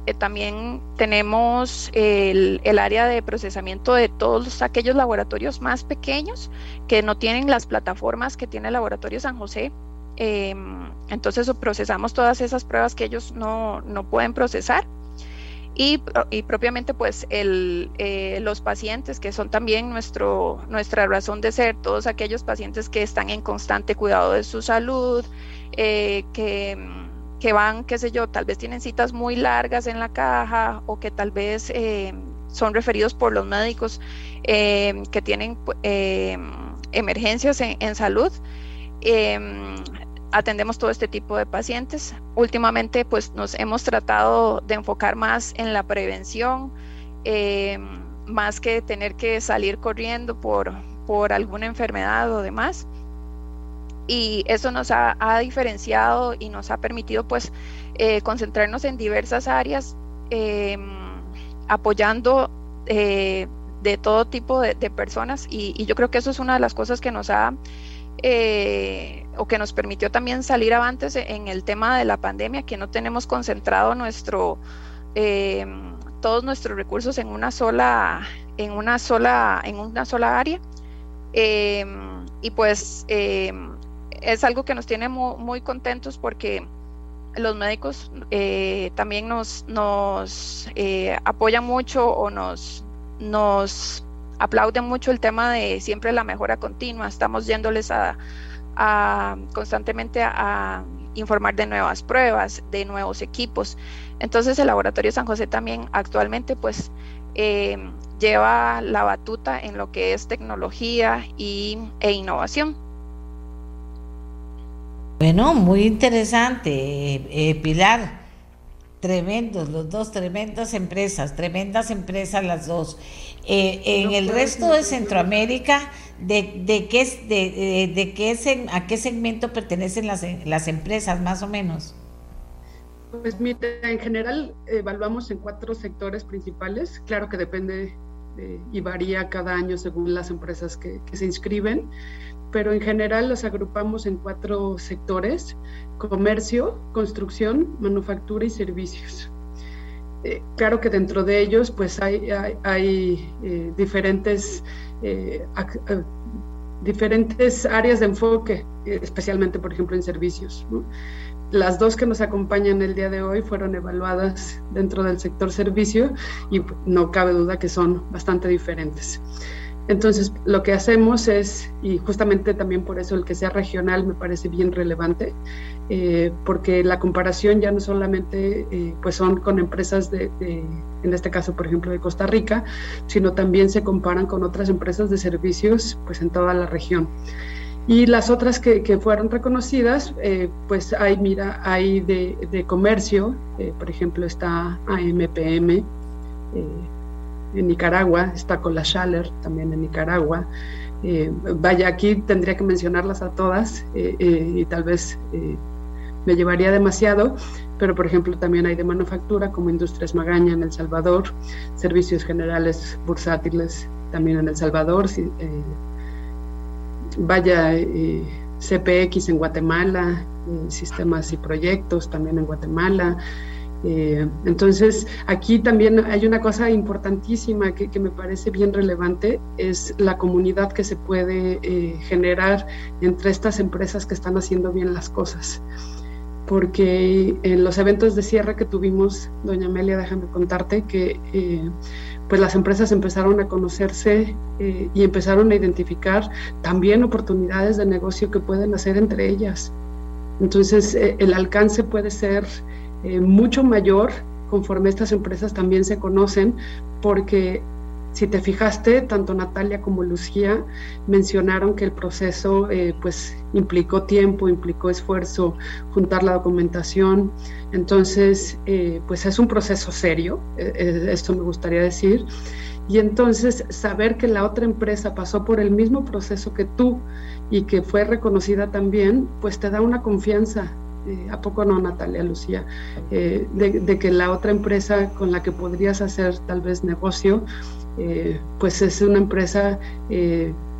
Eh, también tenemos el, área de procesamiento de todos aquellos laboratorios más pequeños que no tienen las plataformas que tiene el Laboratorio San José. Em, entonces procesamos todas esas pruebas que ellos no, pueden procesar. Y, propiamente pues eh, los pacientes que son también nuestro, nuestra razón de ser, todos aquellos pacientes que están en constante cuidado de su salud, eh, que que van, qué sé yo, tal vez tienen citas muy largas en la caja o que tal vez eh, son referidos por los médicos eh, que tienen eh, emergencias en, salud. Atendemos todo este tipo de pacientes. Últimamente, pues nos hemos tratado de enfocar más en la prevención, más que tener que salir corriendo por, por alguna enfermedad o demás y eso nos ha, diferenciado y nos ha permitido pues eh, concentrarnos en diversas áreas em, apoyando eh, de todo tipo de, personas y, yo creo que eso es una de las cosas que nos ha eh, o que nos permitió también salir avantes en el tema de la pandemia que no tenemos concentrado nuestro em, todos nuestros recursos en una sola en una sola en una sola área. Em, y pues es algo que nos tiene muy, contentos porque los médicos eh, también nos, nos eh, apoyan mucho o nos, nos aplauden mucho el tema de siempre la mejora continua. Estamos yéndoles a, constantemente a, informar de nuevas pruebas, de nuevos equipos. Entonces el Laboratorio San José también actualmente pues eh, lleva la batuta en lo que es tecnología y, e innovación. Bueno, muy interesante, eh, eh, Pilar. Tremendos, los dos, tremendas empresas, tremendas empresas las dos. Eh, en el resto de Centroamérica, ¿de, de qué de, de, qué a qué segmento pertenecen las, las empresas, más o menos? Pues mira, en general evaluamos en cuatro sectores principales. Claro que depende y varía cada año según las empresas que, que se inscriben pero en general los agrupamos en cuatro sectores, comercio, construcción, manufactura y servicios. Eh, claro que dentro de ellos pues hay, hay, eh, diferentes, eh, diferentes áreas de enfoque, especialmente por ejemplo en servicios. Las dos que nos acompañan el día de hoy fueron evaluadas dentro del sector servicio y no cabe duda que son bastante diferentes. Entonces, lo que hacemos es, y justamente también por eso el que sea regional me parece bien relevante, eh, porque la comparación ya no solamente eh, pues son con empresas de, en este caso, por ejemplo, de Costa Rica, sino también se comparan con otras empresas de servicios pues en toda la región. Y las otras que, fueron reconocidas, eh, pues hay, mira, hay de, de comercio, por ejemplo, está AMPM, en Nicaragua, está con Schaller también en Nicaragua. Eh, vaya, aquí tendría que mencionarlas a todas eh, eh, y tal vez me llevaría demasiado, pero por ejemplo también hay de manufactura como Industrias Magaña en El Salvador, Servicios Generales Bursátiles también en El Salvador, vaya CPX en Guatemala, Sistemas y Proyectos también en Guatemala, eh, entonces, aquí también hay una cosa importantísima que, me parece bien relevante, es la comunidad que se puede eh, generar entre estas empresas que están haciendo bien las cosas. Porque en los eventos de cierre que tuvimos, doña Amelia, déjame contarte que eh, pues las empresas empezaron a conocerse y empezaron a identificar también oportunidades de negocio que pueden hacer entre ellas Entonces, eh, el alcance puede ser eh, mucho mayor conforme estas empresas también se conocen, porque si te fijaste, tanto Natalia como Lucía mencionaron que el proceso eh, pues implicó tiempo, implicó esfuerzo, juntar la documentación. Entonces, pues es un proceso serio, esto me gustaría decir. Y entonces saber que la otra empresa pasó por el mismo proceso que tú y que fue reconocida también, pues te da una confianza. Eh, ¿A poco no, Natalia, Lucía? Eh, de, que la otra empresa con la que podrías hacer tal vez negocio, eh, pues es una empresa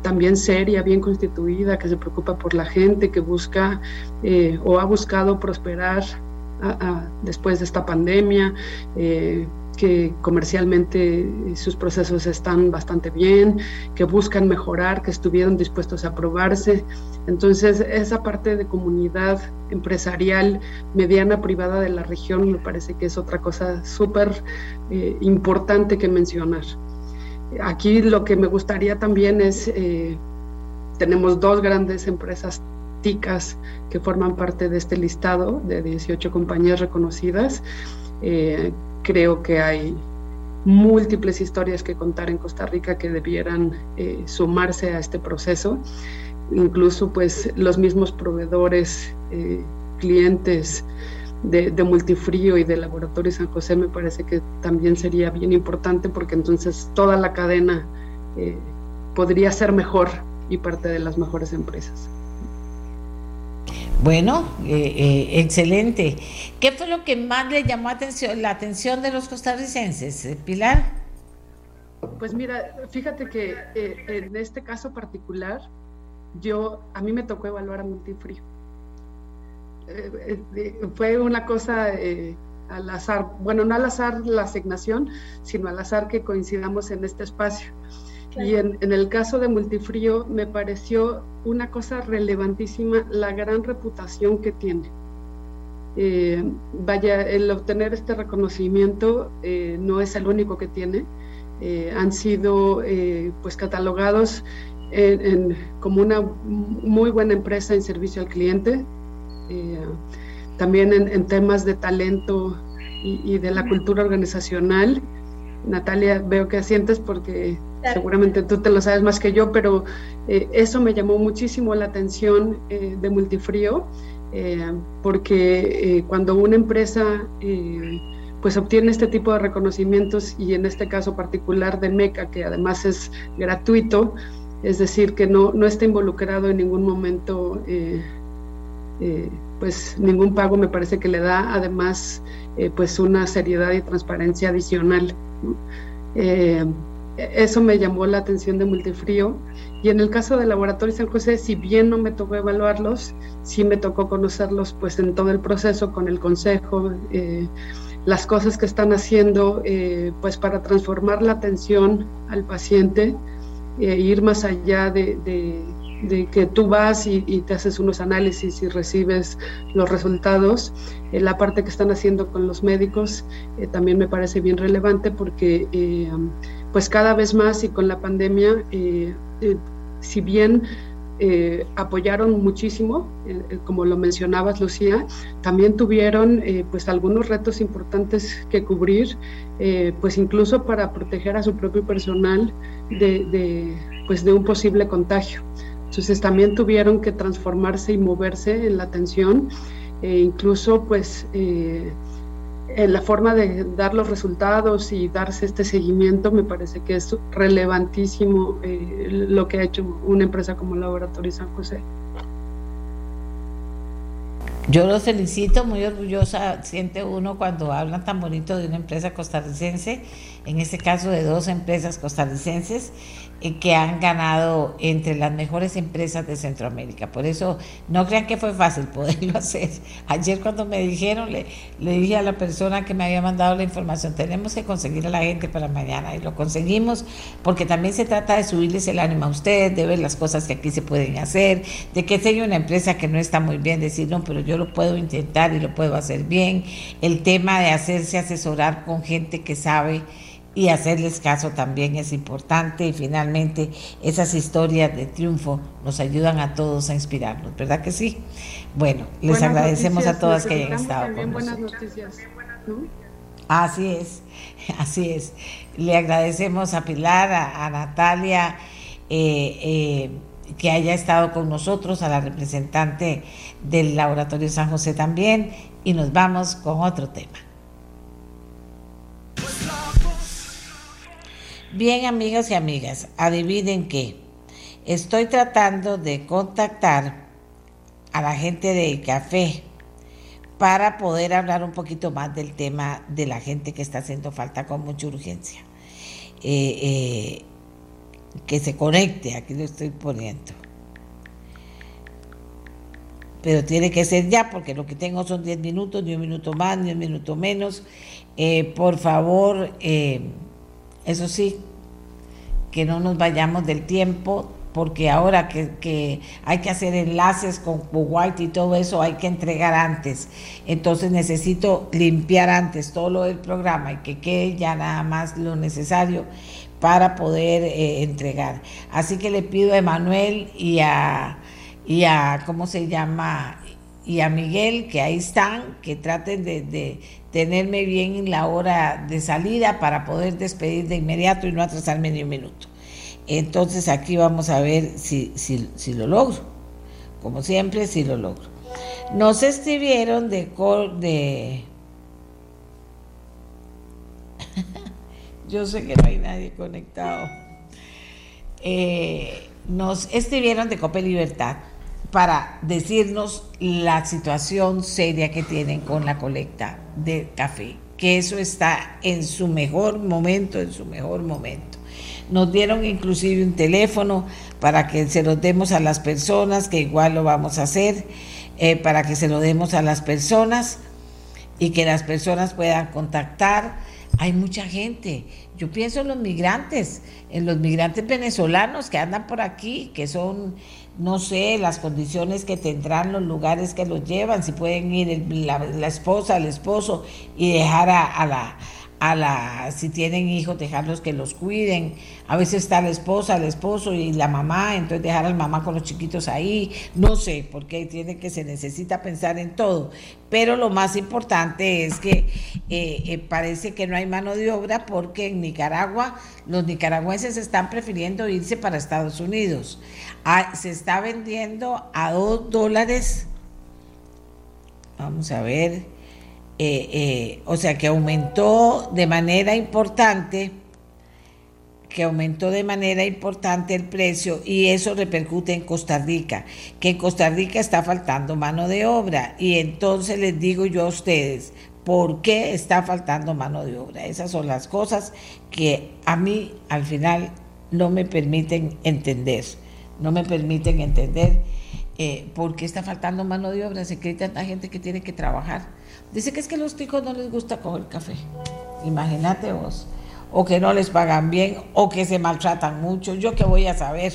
también seria, bien constituida, que se preocupa por la gente, que busca o ha buscado prosperar después de esta pandemia, que comercialmente sus procesos están bastante bien, que buscan mejorar, que estuvieron dispuestos a aprobarse. Entonces, esa parte de comunidad empresarial mediana privada de la región me parece que es otra cosa súper eh, importante que mencionar. Aquí lo que me gustaría también es, eh, tenemos dos grandes empresas TICAS que forman parte de este listado de 18 compañías reconocidas. Eh, creo que hay múltiples historias que contar en Costa Rica que debieran eh, sumarse a este proceso. Incluso pues los mismos proveedores, eh, clientes de, Multifrío y de Laboratorio San José me parece que también sería bien importante porque entonces toda la cadena eh, podría ser mejor y parte de las mejores empresas. Bueno, eh, eh, excelente. ¿Qué fue lo que más le llamó la atención de los costarricenses, eh, Pilar? Pues mira, fíjate que en este caso particular, yo a mí me tocó evaluar a Multifrío. fue una cosa al azar, bueno, no al azar la asignación, sino al azar que coincidamos en este espacio. Y en, el caso de Multifrío me pareció una cosa relevantísima la gran reputación que tiene. Eh, vaya, el obtener este reconocimiento eh, no es el único que tiene. Eh, han sido pues catalogados como una muy buena empresa en servicio al cliente, también en, temas de talento y, y de la cultura organizacional. Natalia, veo que asientes porque seguramente tú te lo sabes más que yo, pero eh, eso me llamó muchísimo la atención eh, de Multifrío, eh, porque cuando una empresa pues obtiene este tipo de reconocimientos y en este caso particular de MECA, que además es gratuito, es decir, que no, no está involucrado en ningún momento pues ningún pago me parece que le da además pues una seriedad y transparencia adicional. Eso me llamó la atención de Multifrío. Y en el caso del Laboratorio San José, si bien no me tocó evaluarlos, sí me tocó conocerlos pues en todo el proceso con el consejo, eh, las cosas que están haciendo eh, pues para transformar la atención al paciente, e ir más allá de, que tú vas y, te haces unos análisis y recibes los resultados. Eh, la parte que están haciendo con los médicos eh, también me parece bien relevante porque eh, pues cada vez más y con la pandemia, si bien apoyaron muchísimo, como lo mencionabas Lucía, también tuvieron pues algunos retos importantes que cubrir, pues incluso para proteger a su propio personal de, pues de un posible contagio. Entonces también tuvieron que transformarse y moverse en la atención, e incluso pues eh, la forma de dar los resultados y darse este seguimiento me parece que es relevantísimo eh, lo que ha hecho una empresa como Laboratorio San José. Yo los felicito, muy orgullosa siente uno cuando hablan tan bonito de una empresa costarricense, en este caso de dos empresas costarricenses, eh, que han ganado entre las mejores empresas de Centroamérica. Por eso no crean que fue fácil poderlo hacer. Ayer cuando me dijeron, le, le dije a la persona que me había mandado la información, tenemos que conseguir a la gente para mañana y lo conseguimos porque también se trata de subirles el ánimo a ustedes, de ver las cosas que aquí se pueden hacer, de que sea una empresa que no está muy bien, decir, no, pero yo lo puedo intentar y lo puedo hacer bien. El tema de hacerse asesorar con gente que sabe y hacerles caso también es importante y finalmente esas historias de triunfo nos ayudan a todos a inspirarnos, ¿verdad que sí? Bueno, les agradecemos a todas que hayan estado con nosotros. Así es, así es. Le agradecemos a Pilar, a, Natalia, eh, eh, que haya estado con nosotros, a la representante del Laboratorio San José también, y nos vamos con otro tema. Bien, amigos y amigas, adivinen qué. Estoy tratando de contactar a la gente de café para poder hablar un poquito más del tema de la gente que está haciendo falta con mucha urgencia. Eh, eh, que se conecte, aquí lo estoy poniendo. Pero tiene que ser ya, porque lo que tengo son 10 minutos, ni un minuto más, ni un minuto menos. Eh, por favor, eso sí, que no nos vayamos del tiempo, porque ahora que, hay que hacer enlaces con White y todo eso, hay que entregar antes. Entonces necesito limpiar antes todo lo del programa y que quede ya nada más lo necesario para poder eh, entregar. Así que le pido a Emanuel y a, y a, ¿cómo se llama? Y a Miguel, que ahí están, que traten de tenerme bien en la hora de salida para poder despedir de inmediato y no atrasarme ni un minuto. Entonces aquí vamos a ver si, si, lo logro. Como siempre, si lo logro. Nos escribieron de... de Yo sé que no hay nadie conectado. Eh, nos escribieron de Copa Libertad para decirnos la situación seria que tienen con la colecta de café, que eso está en su mejor momento, en su mejor momento. Nos dieron inclusive un teléfono para que se lo demos a las personas, que igual lo vamos a hacer, eh, para que se lo demos a las personas y que las personas puedan contactar. Hay mucha gente. Yo pienso en los migrantes, en los migrantes venezolanos que andan por aquí, que son no sé las condiciones que tendrán los lugares que los llevan, si pueden ir la, esposa, el esposo y dejar a, la a la, si tienen hijos, dejarlos que los cuiden. A veces está la esposa, el esposo y la mamá, entonces dejar al mamá con los chiquitos ahí. No sé, porque tiene que se necesita pensar en todo. Pero lo más importante es que eh, eh, parece que no hay mano de obra porque en Nicaragua los nicaragüenses están prefiriendo irse para Estados Unidos. Ah, se está vendiendo a dos dólares. Vamos a ver eh, eh, o sea que aumentó de manera importante, que aumentó de manera importante el precio y eso repercute en Costa Rica, que en Costa Rica está faltando mano de obra. Y entonces les digo yo a ustedes, ¿por qué está faltando mano de obra? Esas son las cosas que a mí al final no me permiten entender, no me permiten entender eh, por qué está faltando mano de obra, se cree tanta gente que tiene que trabajar Dice que es que a los ticos no les gusta coger café. Imagínate vos. O que no les pagan bien, o que se maltratan mucho. Yo qué voy a saber,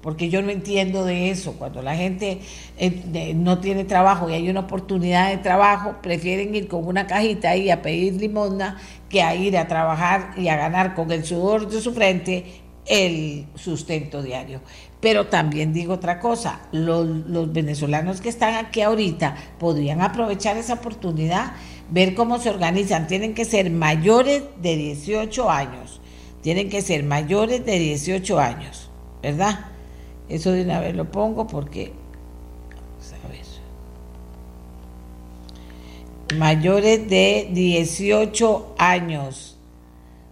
porque yo no entiendo de eso. Cuando la gente eh, no tiene trabajo y hay una oportunidad de trabajo, prefieren ir con una cajita ahí a pedir limosna que a ir a trabajar y a ganar con el sudor de su frente el sustento diario. Pero también digo otra cosa, los, venezolanos que están aquí ahorita podrían aprovechar esa oportunidad, ver cómo se organizan. Tienen que ser mayores de 18 años, tienen que ser mayores de 18 años, ¿verdad? Eso de una vez lo pongo porque, Mayores de 18 años.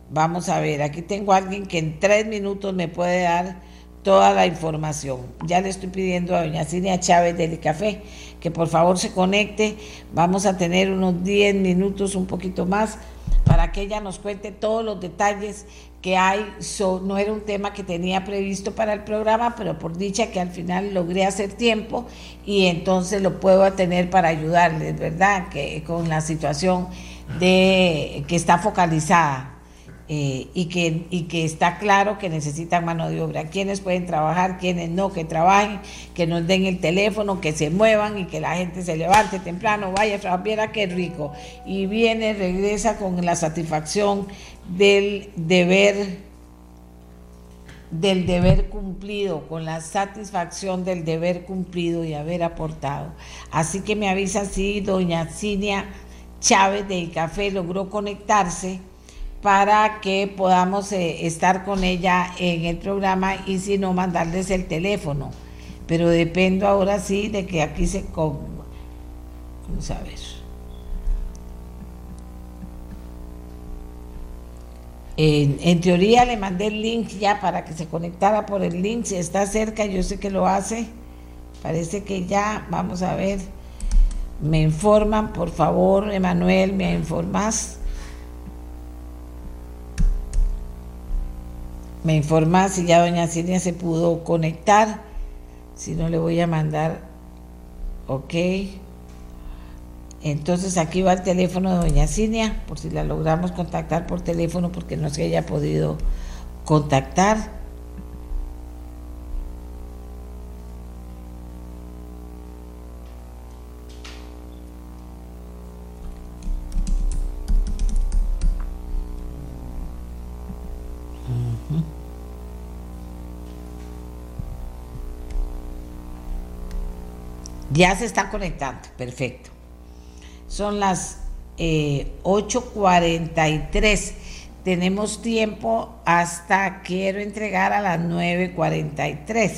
Vamos a ver, aquí tengo a alguien que en tres minutos me puede dar toda la información. Ya le estoy pidiendo a doña Cinia Chávez del Café que por favor se conecte. Vamos a tener unos 10 minutos, un poquito más, para que ella nos cuente todos los detalles que hay. no era un tema que tenía previsto para el programa, pero por dicha que al final logré hacer tiempo y entonces lo puedo tener para ayudarles, ¿verdad? Que con la situación de que está focalizada eh, y, que, y que está claro que necesitan mano de obra. Quienes pueden trabajar, quienes no, que trabajen, que nos den el teléfono, que se muevan y que la gente se levante temprano, vaya viera qué rico. Y viene, regresa con la satisfacción del deber del deber cumplido, con la satisfacción del deber cumplido y haber aportado. Así que me avisa si doña Cinia Chávez del Café logró conectarse para que podamos eh, estar con ella en el programa y si no mandarles el teléfono. Pero dependo ahora sí de que aquí se... Vamos a ver. En, teoría le mandé el link ya para que se conectara por el link. Si está cerca, yo sé que lo hace. Parece que ya, vamos a ver. Me informan, por favor, Emanuel, me informas. Me informas si ya doña Silvia se pudo conectar. Si no, le voy a mandar. Ok. Entonces aquí va el teléfono de doña Cinia, por si la logramos contactar por teléfono, porque no se haya podido contactar. Ya se está conectando, perfecto. Son las 8.43. Eh, Tenemos tiempo hasta quiero entregar a las 9.43.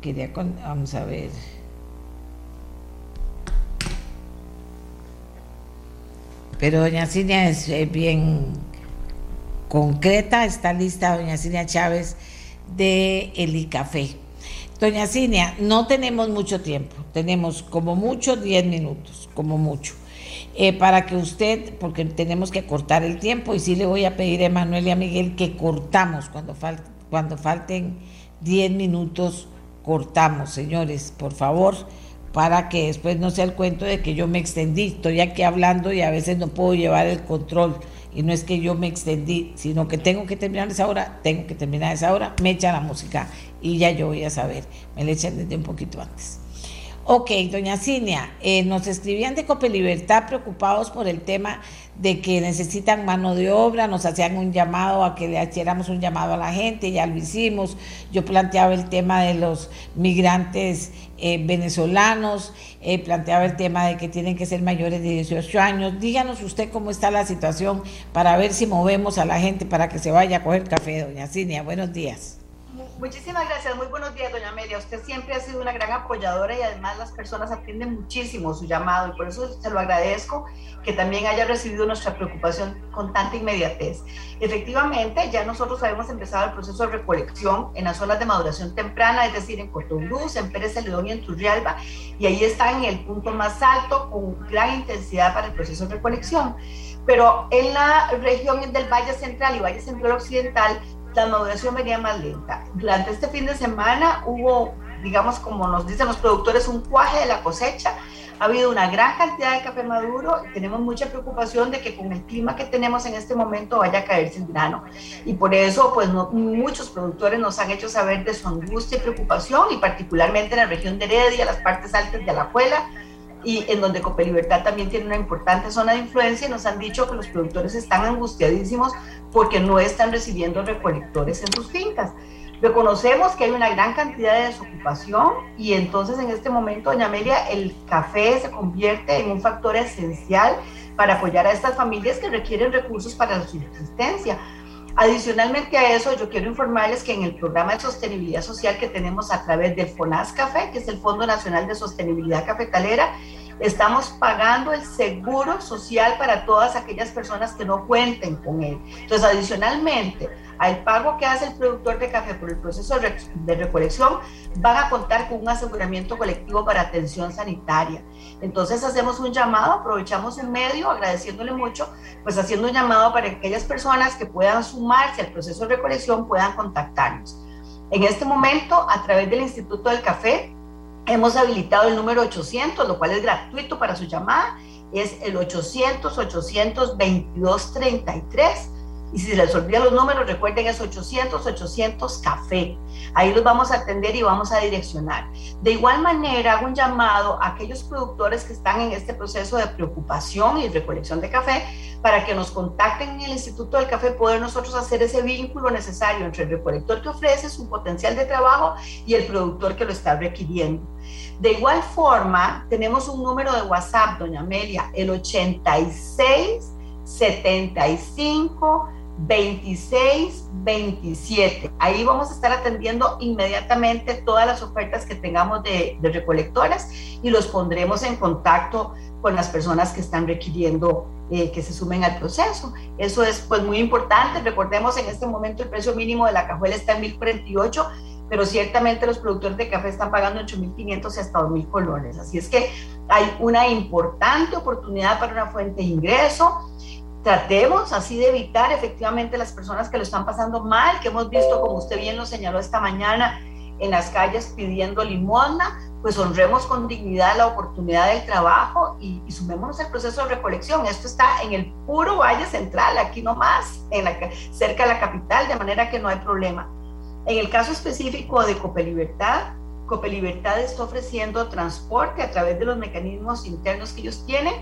quería, vamos a ver. Pero doña Cinia es bien concreta, está lista doña Cinia Chávez de El Café. Doña Cinia, no tenemos mucho tiempo, tenemos como mucho 10 minutos, como mucho. Eh, para que usted, porque tenemos que cortar el tiempo, y sí le voy a pedir a Emanuel y a Miguel que cortamos cuando, cuando falten 10 minutos, cortamos, señores, por favor, para que después no sea el cuento de que yo me extendí, estoy aquí hablando y a veces no puedo llevar el control. Y no es que yo me extendí, sino que tengo que terminar esa hora, tengo que terminar esa hora, me echa la música y ya yo voy a saber. Me le echan desde un poquito antes. Ok, doña Cinia, eh, nos escribían de Cope Libertad preocupados por el tema de que necesitan mano de obra, nos hacían un llamado a que le hiciéramos un llamado a la gente, ya lo hicimos. Yo planteaba el tema de los migrantes eh, venezolanos, eh, planteaba el tema de que tienen que ser mayores de 18 años. Díganos usted cómo está la situación para ver si movemos a la gente para que se vaya a coger café, doña Cinia. Buenos días. Muchísimas gracias, muy buenos días, doña Amelia. Usted siempre ha sido una gran apoyadora y además las personas atienden muchísimo su llamado y por eso se lo agradezco que también haya recibido nuestra preocupación con tanta inmediatez. Efectivamente, ya nosotros habíamos empezado el proceso de recolección en las zonas de maduración temprana, es decir, en Cotobruz, en Pérez Celedón y en Turrialba, y ahí está en el punto más alto con gran intensidad para el proceso de recolección. Pero en la región del Valle Central y Valle Central Occidental la maduración venía más lenta. Durante este fin de semana hubo, digamos, como nos dicen los productores, un cuaje de la cosecha. Ha habido una gran cantidad de café maduro y tenemos mucha preocupación de que con el clima que tenemos en este momento vaya a caerse el grano. Y por eso, pues muchos productores nos han hecho saber de su angustia y preocupación, y particularmente en la región de Heredia, las partes altas de Alajuela, y en donde Cope Libertad también tiene una importante zona de influencia, nos han dicho que los productores están angustiadísimos porque no están recibiendo recolectores en sus fincas. Reconocemos que hay una gran cantidad de desocupación y entonces en este momento, doña Amelia, el café se convierte en un factor esencial para apoyar a estas familias que requieren recursos para la subsistencia. Adicionalmente a eso, yo quiero informarles que en el programa de sostenibilidad social que tenemos a través del FONAS Café, que es el Fondo Nacional de Sostenibilidad Cafetalera, estamos pagando el seguro social para todas aquellas personas que no cuenten con él. Entonces, adicionalmente al pago que hace el productor de café por el proceso de recolección, van a contar con un aseguramiento colectivo para atención sanitaria. Entonces hacemos un llamado, aprovechamos un medio, agradeciéndole mucho, pues haciendo un llamado para que aquellas personas que puedan sumarse al proceso de recolección puedan contactarnos. En este momento, a través del Instituto del Café, hemos habilitado el número 800, lo cual es gratuito para su llamada, es el 800-822-33 Y si se les olvida los números, recuerden es 800 800 café. Ahí los vamos a atender y vamos a direccionar. De igual manera, hago un llamado a aquellos productores que están en este proceso de preocupación y recolección de café para que nos contacten en el Instituto del Café, poder nosotros hacer ese vínculo necesario entre el recolector que ofrece su potencial de trabajo y el productor que lo está requiriendo. De igual forma, tenemos un número de WhatsApp, doña Amelia, el 86 75 26, 27. Ahí vamos a estar atendiendo inmediatamente todas las ofertas que tengamos de, de, recolectoras y los pondremos en contacto con las personas que están requiriendo eh, que se sumen al proceso. Eso es pues muy importante. Recordemos en este momento el precio mínimo de la cajuela está en 1048, pero ciertamente los productores de café están pagando 8.500 y hasta 2.000 colones. Así es que hay una importante oportunidad para una fuente de ingreso tratemos así de evitar efectivamente las personas que lo están pasando mal, que hemos visto, como usted bien lo señaló esta mañana, en las calles pidiendo limosna, pues honremos con dignidad la oportunidad del trabajo y, y, sumémonos al proceso de recolección. Esto está en el puro Valle Central, aquí nomás, en la, cerca de la capital, de manera que no hay problema. En el caso específico de Copelibertad, Copelibertad está ofreciendo transporte a través de los mecanismos internos que ellos tienen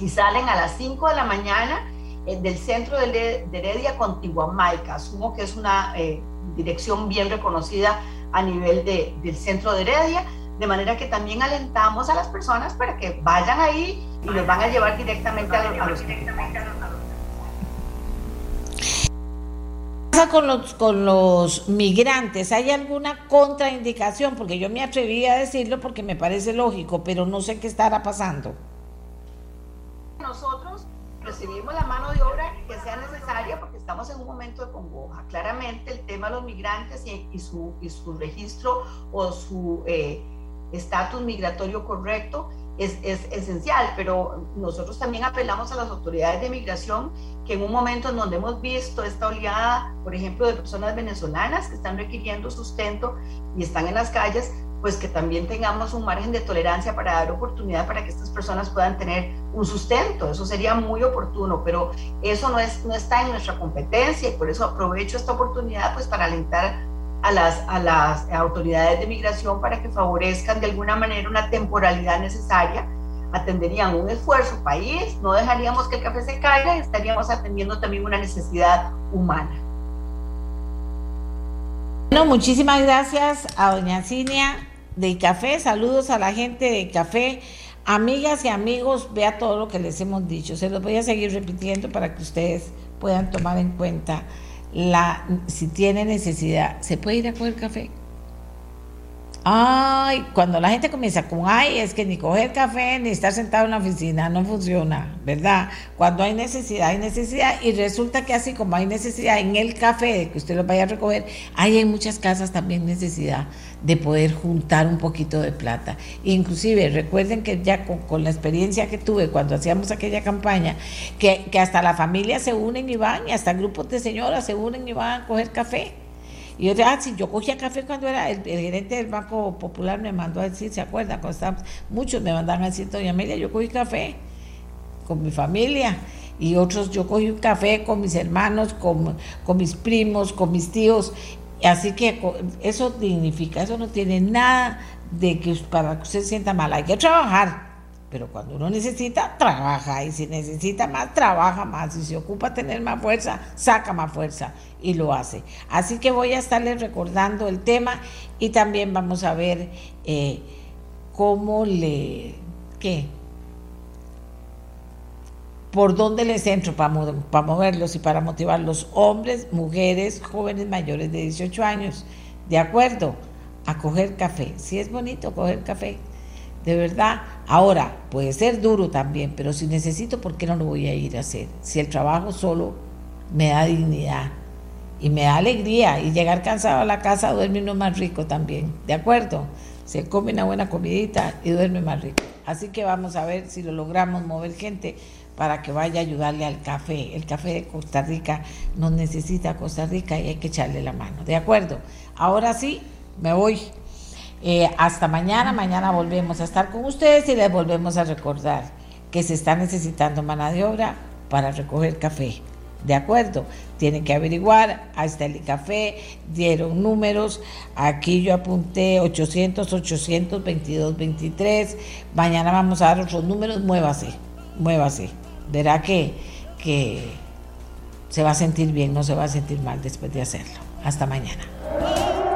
y salen a las 5 de la mañana eh, del centro de, Heredia con Tihuamaica. Asumo que es una eh, dirección bien reconocida a nivel de, del centro de Heredia, de manera que también alentamos a las personas para que vayan ahí y los van a llevar directamente a, a los pasa con los, con los migrantes? ¿Hay alguna contraindicación? Porque yo me atreví a decirlo porque me parece lógico, pero no sé qué estará pasando nosotros recibimos la mano de obra que sea necesaria porque estamos en un momento de congoja. Claramente el tema de los migrantes y, su, y su, registro o su eh, estatus migratorio correcto es, es, esencial, pero nosotros también apelamos a las autoridades de migración que en un momento en donde hemos visto esta oleada, por ejemplo, de personas venezolanas que están requiriendo sustento y están en las calles, pues que también tengamos un margen de tolerancia para dar oportunidad para que estas personas puedan tener un sustento. Eso sería muy oportuno, pero eso no, es, no está en nuestra competencia y por eso aprovecho esta oportunidad pues para alentar a las, a las autoridades de migración para que favorezcan de alguna manera una temporalidad necesaria, atenderían un esfuerzo país, no dejaríamos que el café se caiga estaríamos atendiendo también una necesidad humana. Bueno, muchísimas gracias a doña Cinia de Café, saludos a la gente de Café. Amigas y amigos, vea todo lo que les hemos dicho. Se los voy a seguir repitiendo para que ustedes puedan tomar en cuenta la si tiene necesidad. ¿Se puede ir a coger café? Ay, cuando la gente comienza con, ay, es que ni coger café ni estar sentado en la oficina no funciona, ¿verdad? Cuando hay necesidad, hay necesidad y resulta que así como hay necesidad en el café de que usted lo vaya a recoger, hay en muchas casas también necesidad de poder juntar un poquito de plata. Inclusive, recuerden que ya con, la experiencia que tuve cuando hacíamos aquella campaña, que, que hasta la familia se unen y van, y hasta grupos de señoras se unen y van a coger café y yo decía, ah, sí, yo cogía café cuando era el, gerente del Banco Popular, me mandó a decir, ¿se acuerda? Cuando muchos me mandaban a decir, doña Amelia, yo cogí café con mi familia y otros, yo cogí un café con mis hermanos, con, con mis primos, con mis tíos. Así que eso dignifica, eso no tiene nada de que para que usted se sienta mal, hay que trabajar pero cuando uno necesita, trabaja. Y si necesita más, trabaja más. Y si ocupa tener más fuerza, saca más fuerza y lo hace. Así que voy a estarles recordando el tema y también vamos a ver eh, cómo le... ¿Qué? por dónde les entro para, para moverlos y para motivar los hombres, mujeres, jóvenes mayores de 18 años, de acuerdo, a coger café. Si es bonito coger café, de verdad. Ahora, puede ser duro también, pero si necesito, ¿por qué no lo voy a ir a hacer? Si el trabajo solo me da dignidad y me da alegría y llegar cansado a la casa duerme uno más rico también, ¿de acuerdo? Se come una buena comidita y duerme más rico. Así que vamos a ver si lo logramos mover gente para que vaya a ayudarle al café. El café de Costa Rica nos necesita Costa Rica y hay que echarle la mano, ¿de acuerdo? Ahora sí, me voy. Eh, hasta mañana, mañana volvemos a estar con ustedes y les volvemos a recordar que se está necesitando mano de obra para recoger café. De acuerdo, tienen que averiguar, ahí está el café, dieron números, aquí yo apunté 800, 800, 22, 23, mañana vamos a dar otros números, muévase, muévase, verá que, que se va a sentir bien, no se va a sentir mal después de hacerlo. Hasta mañana.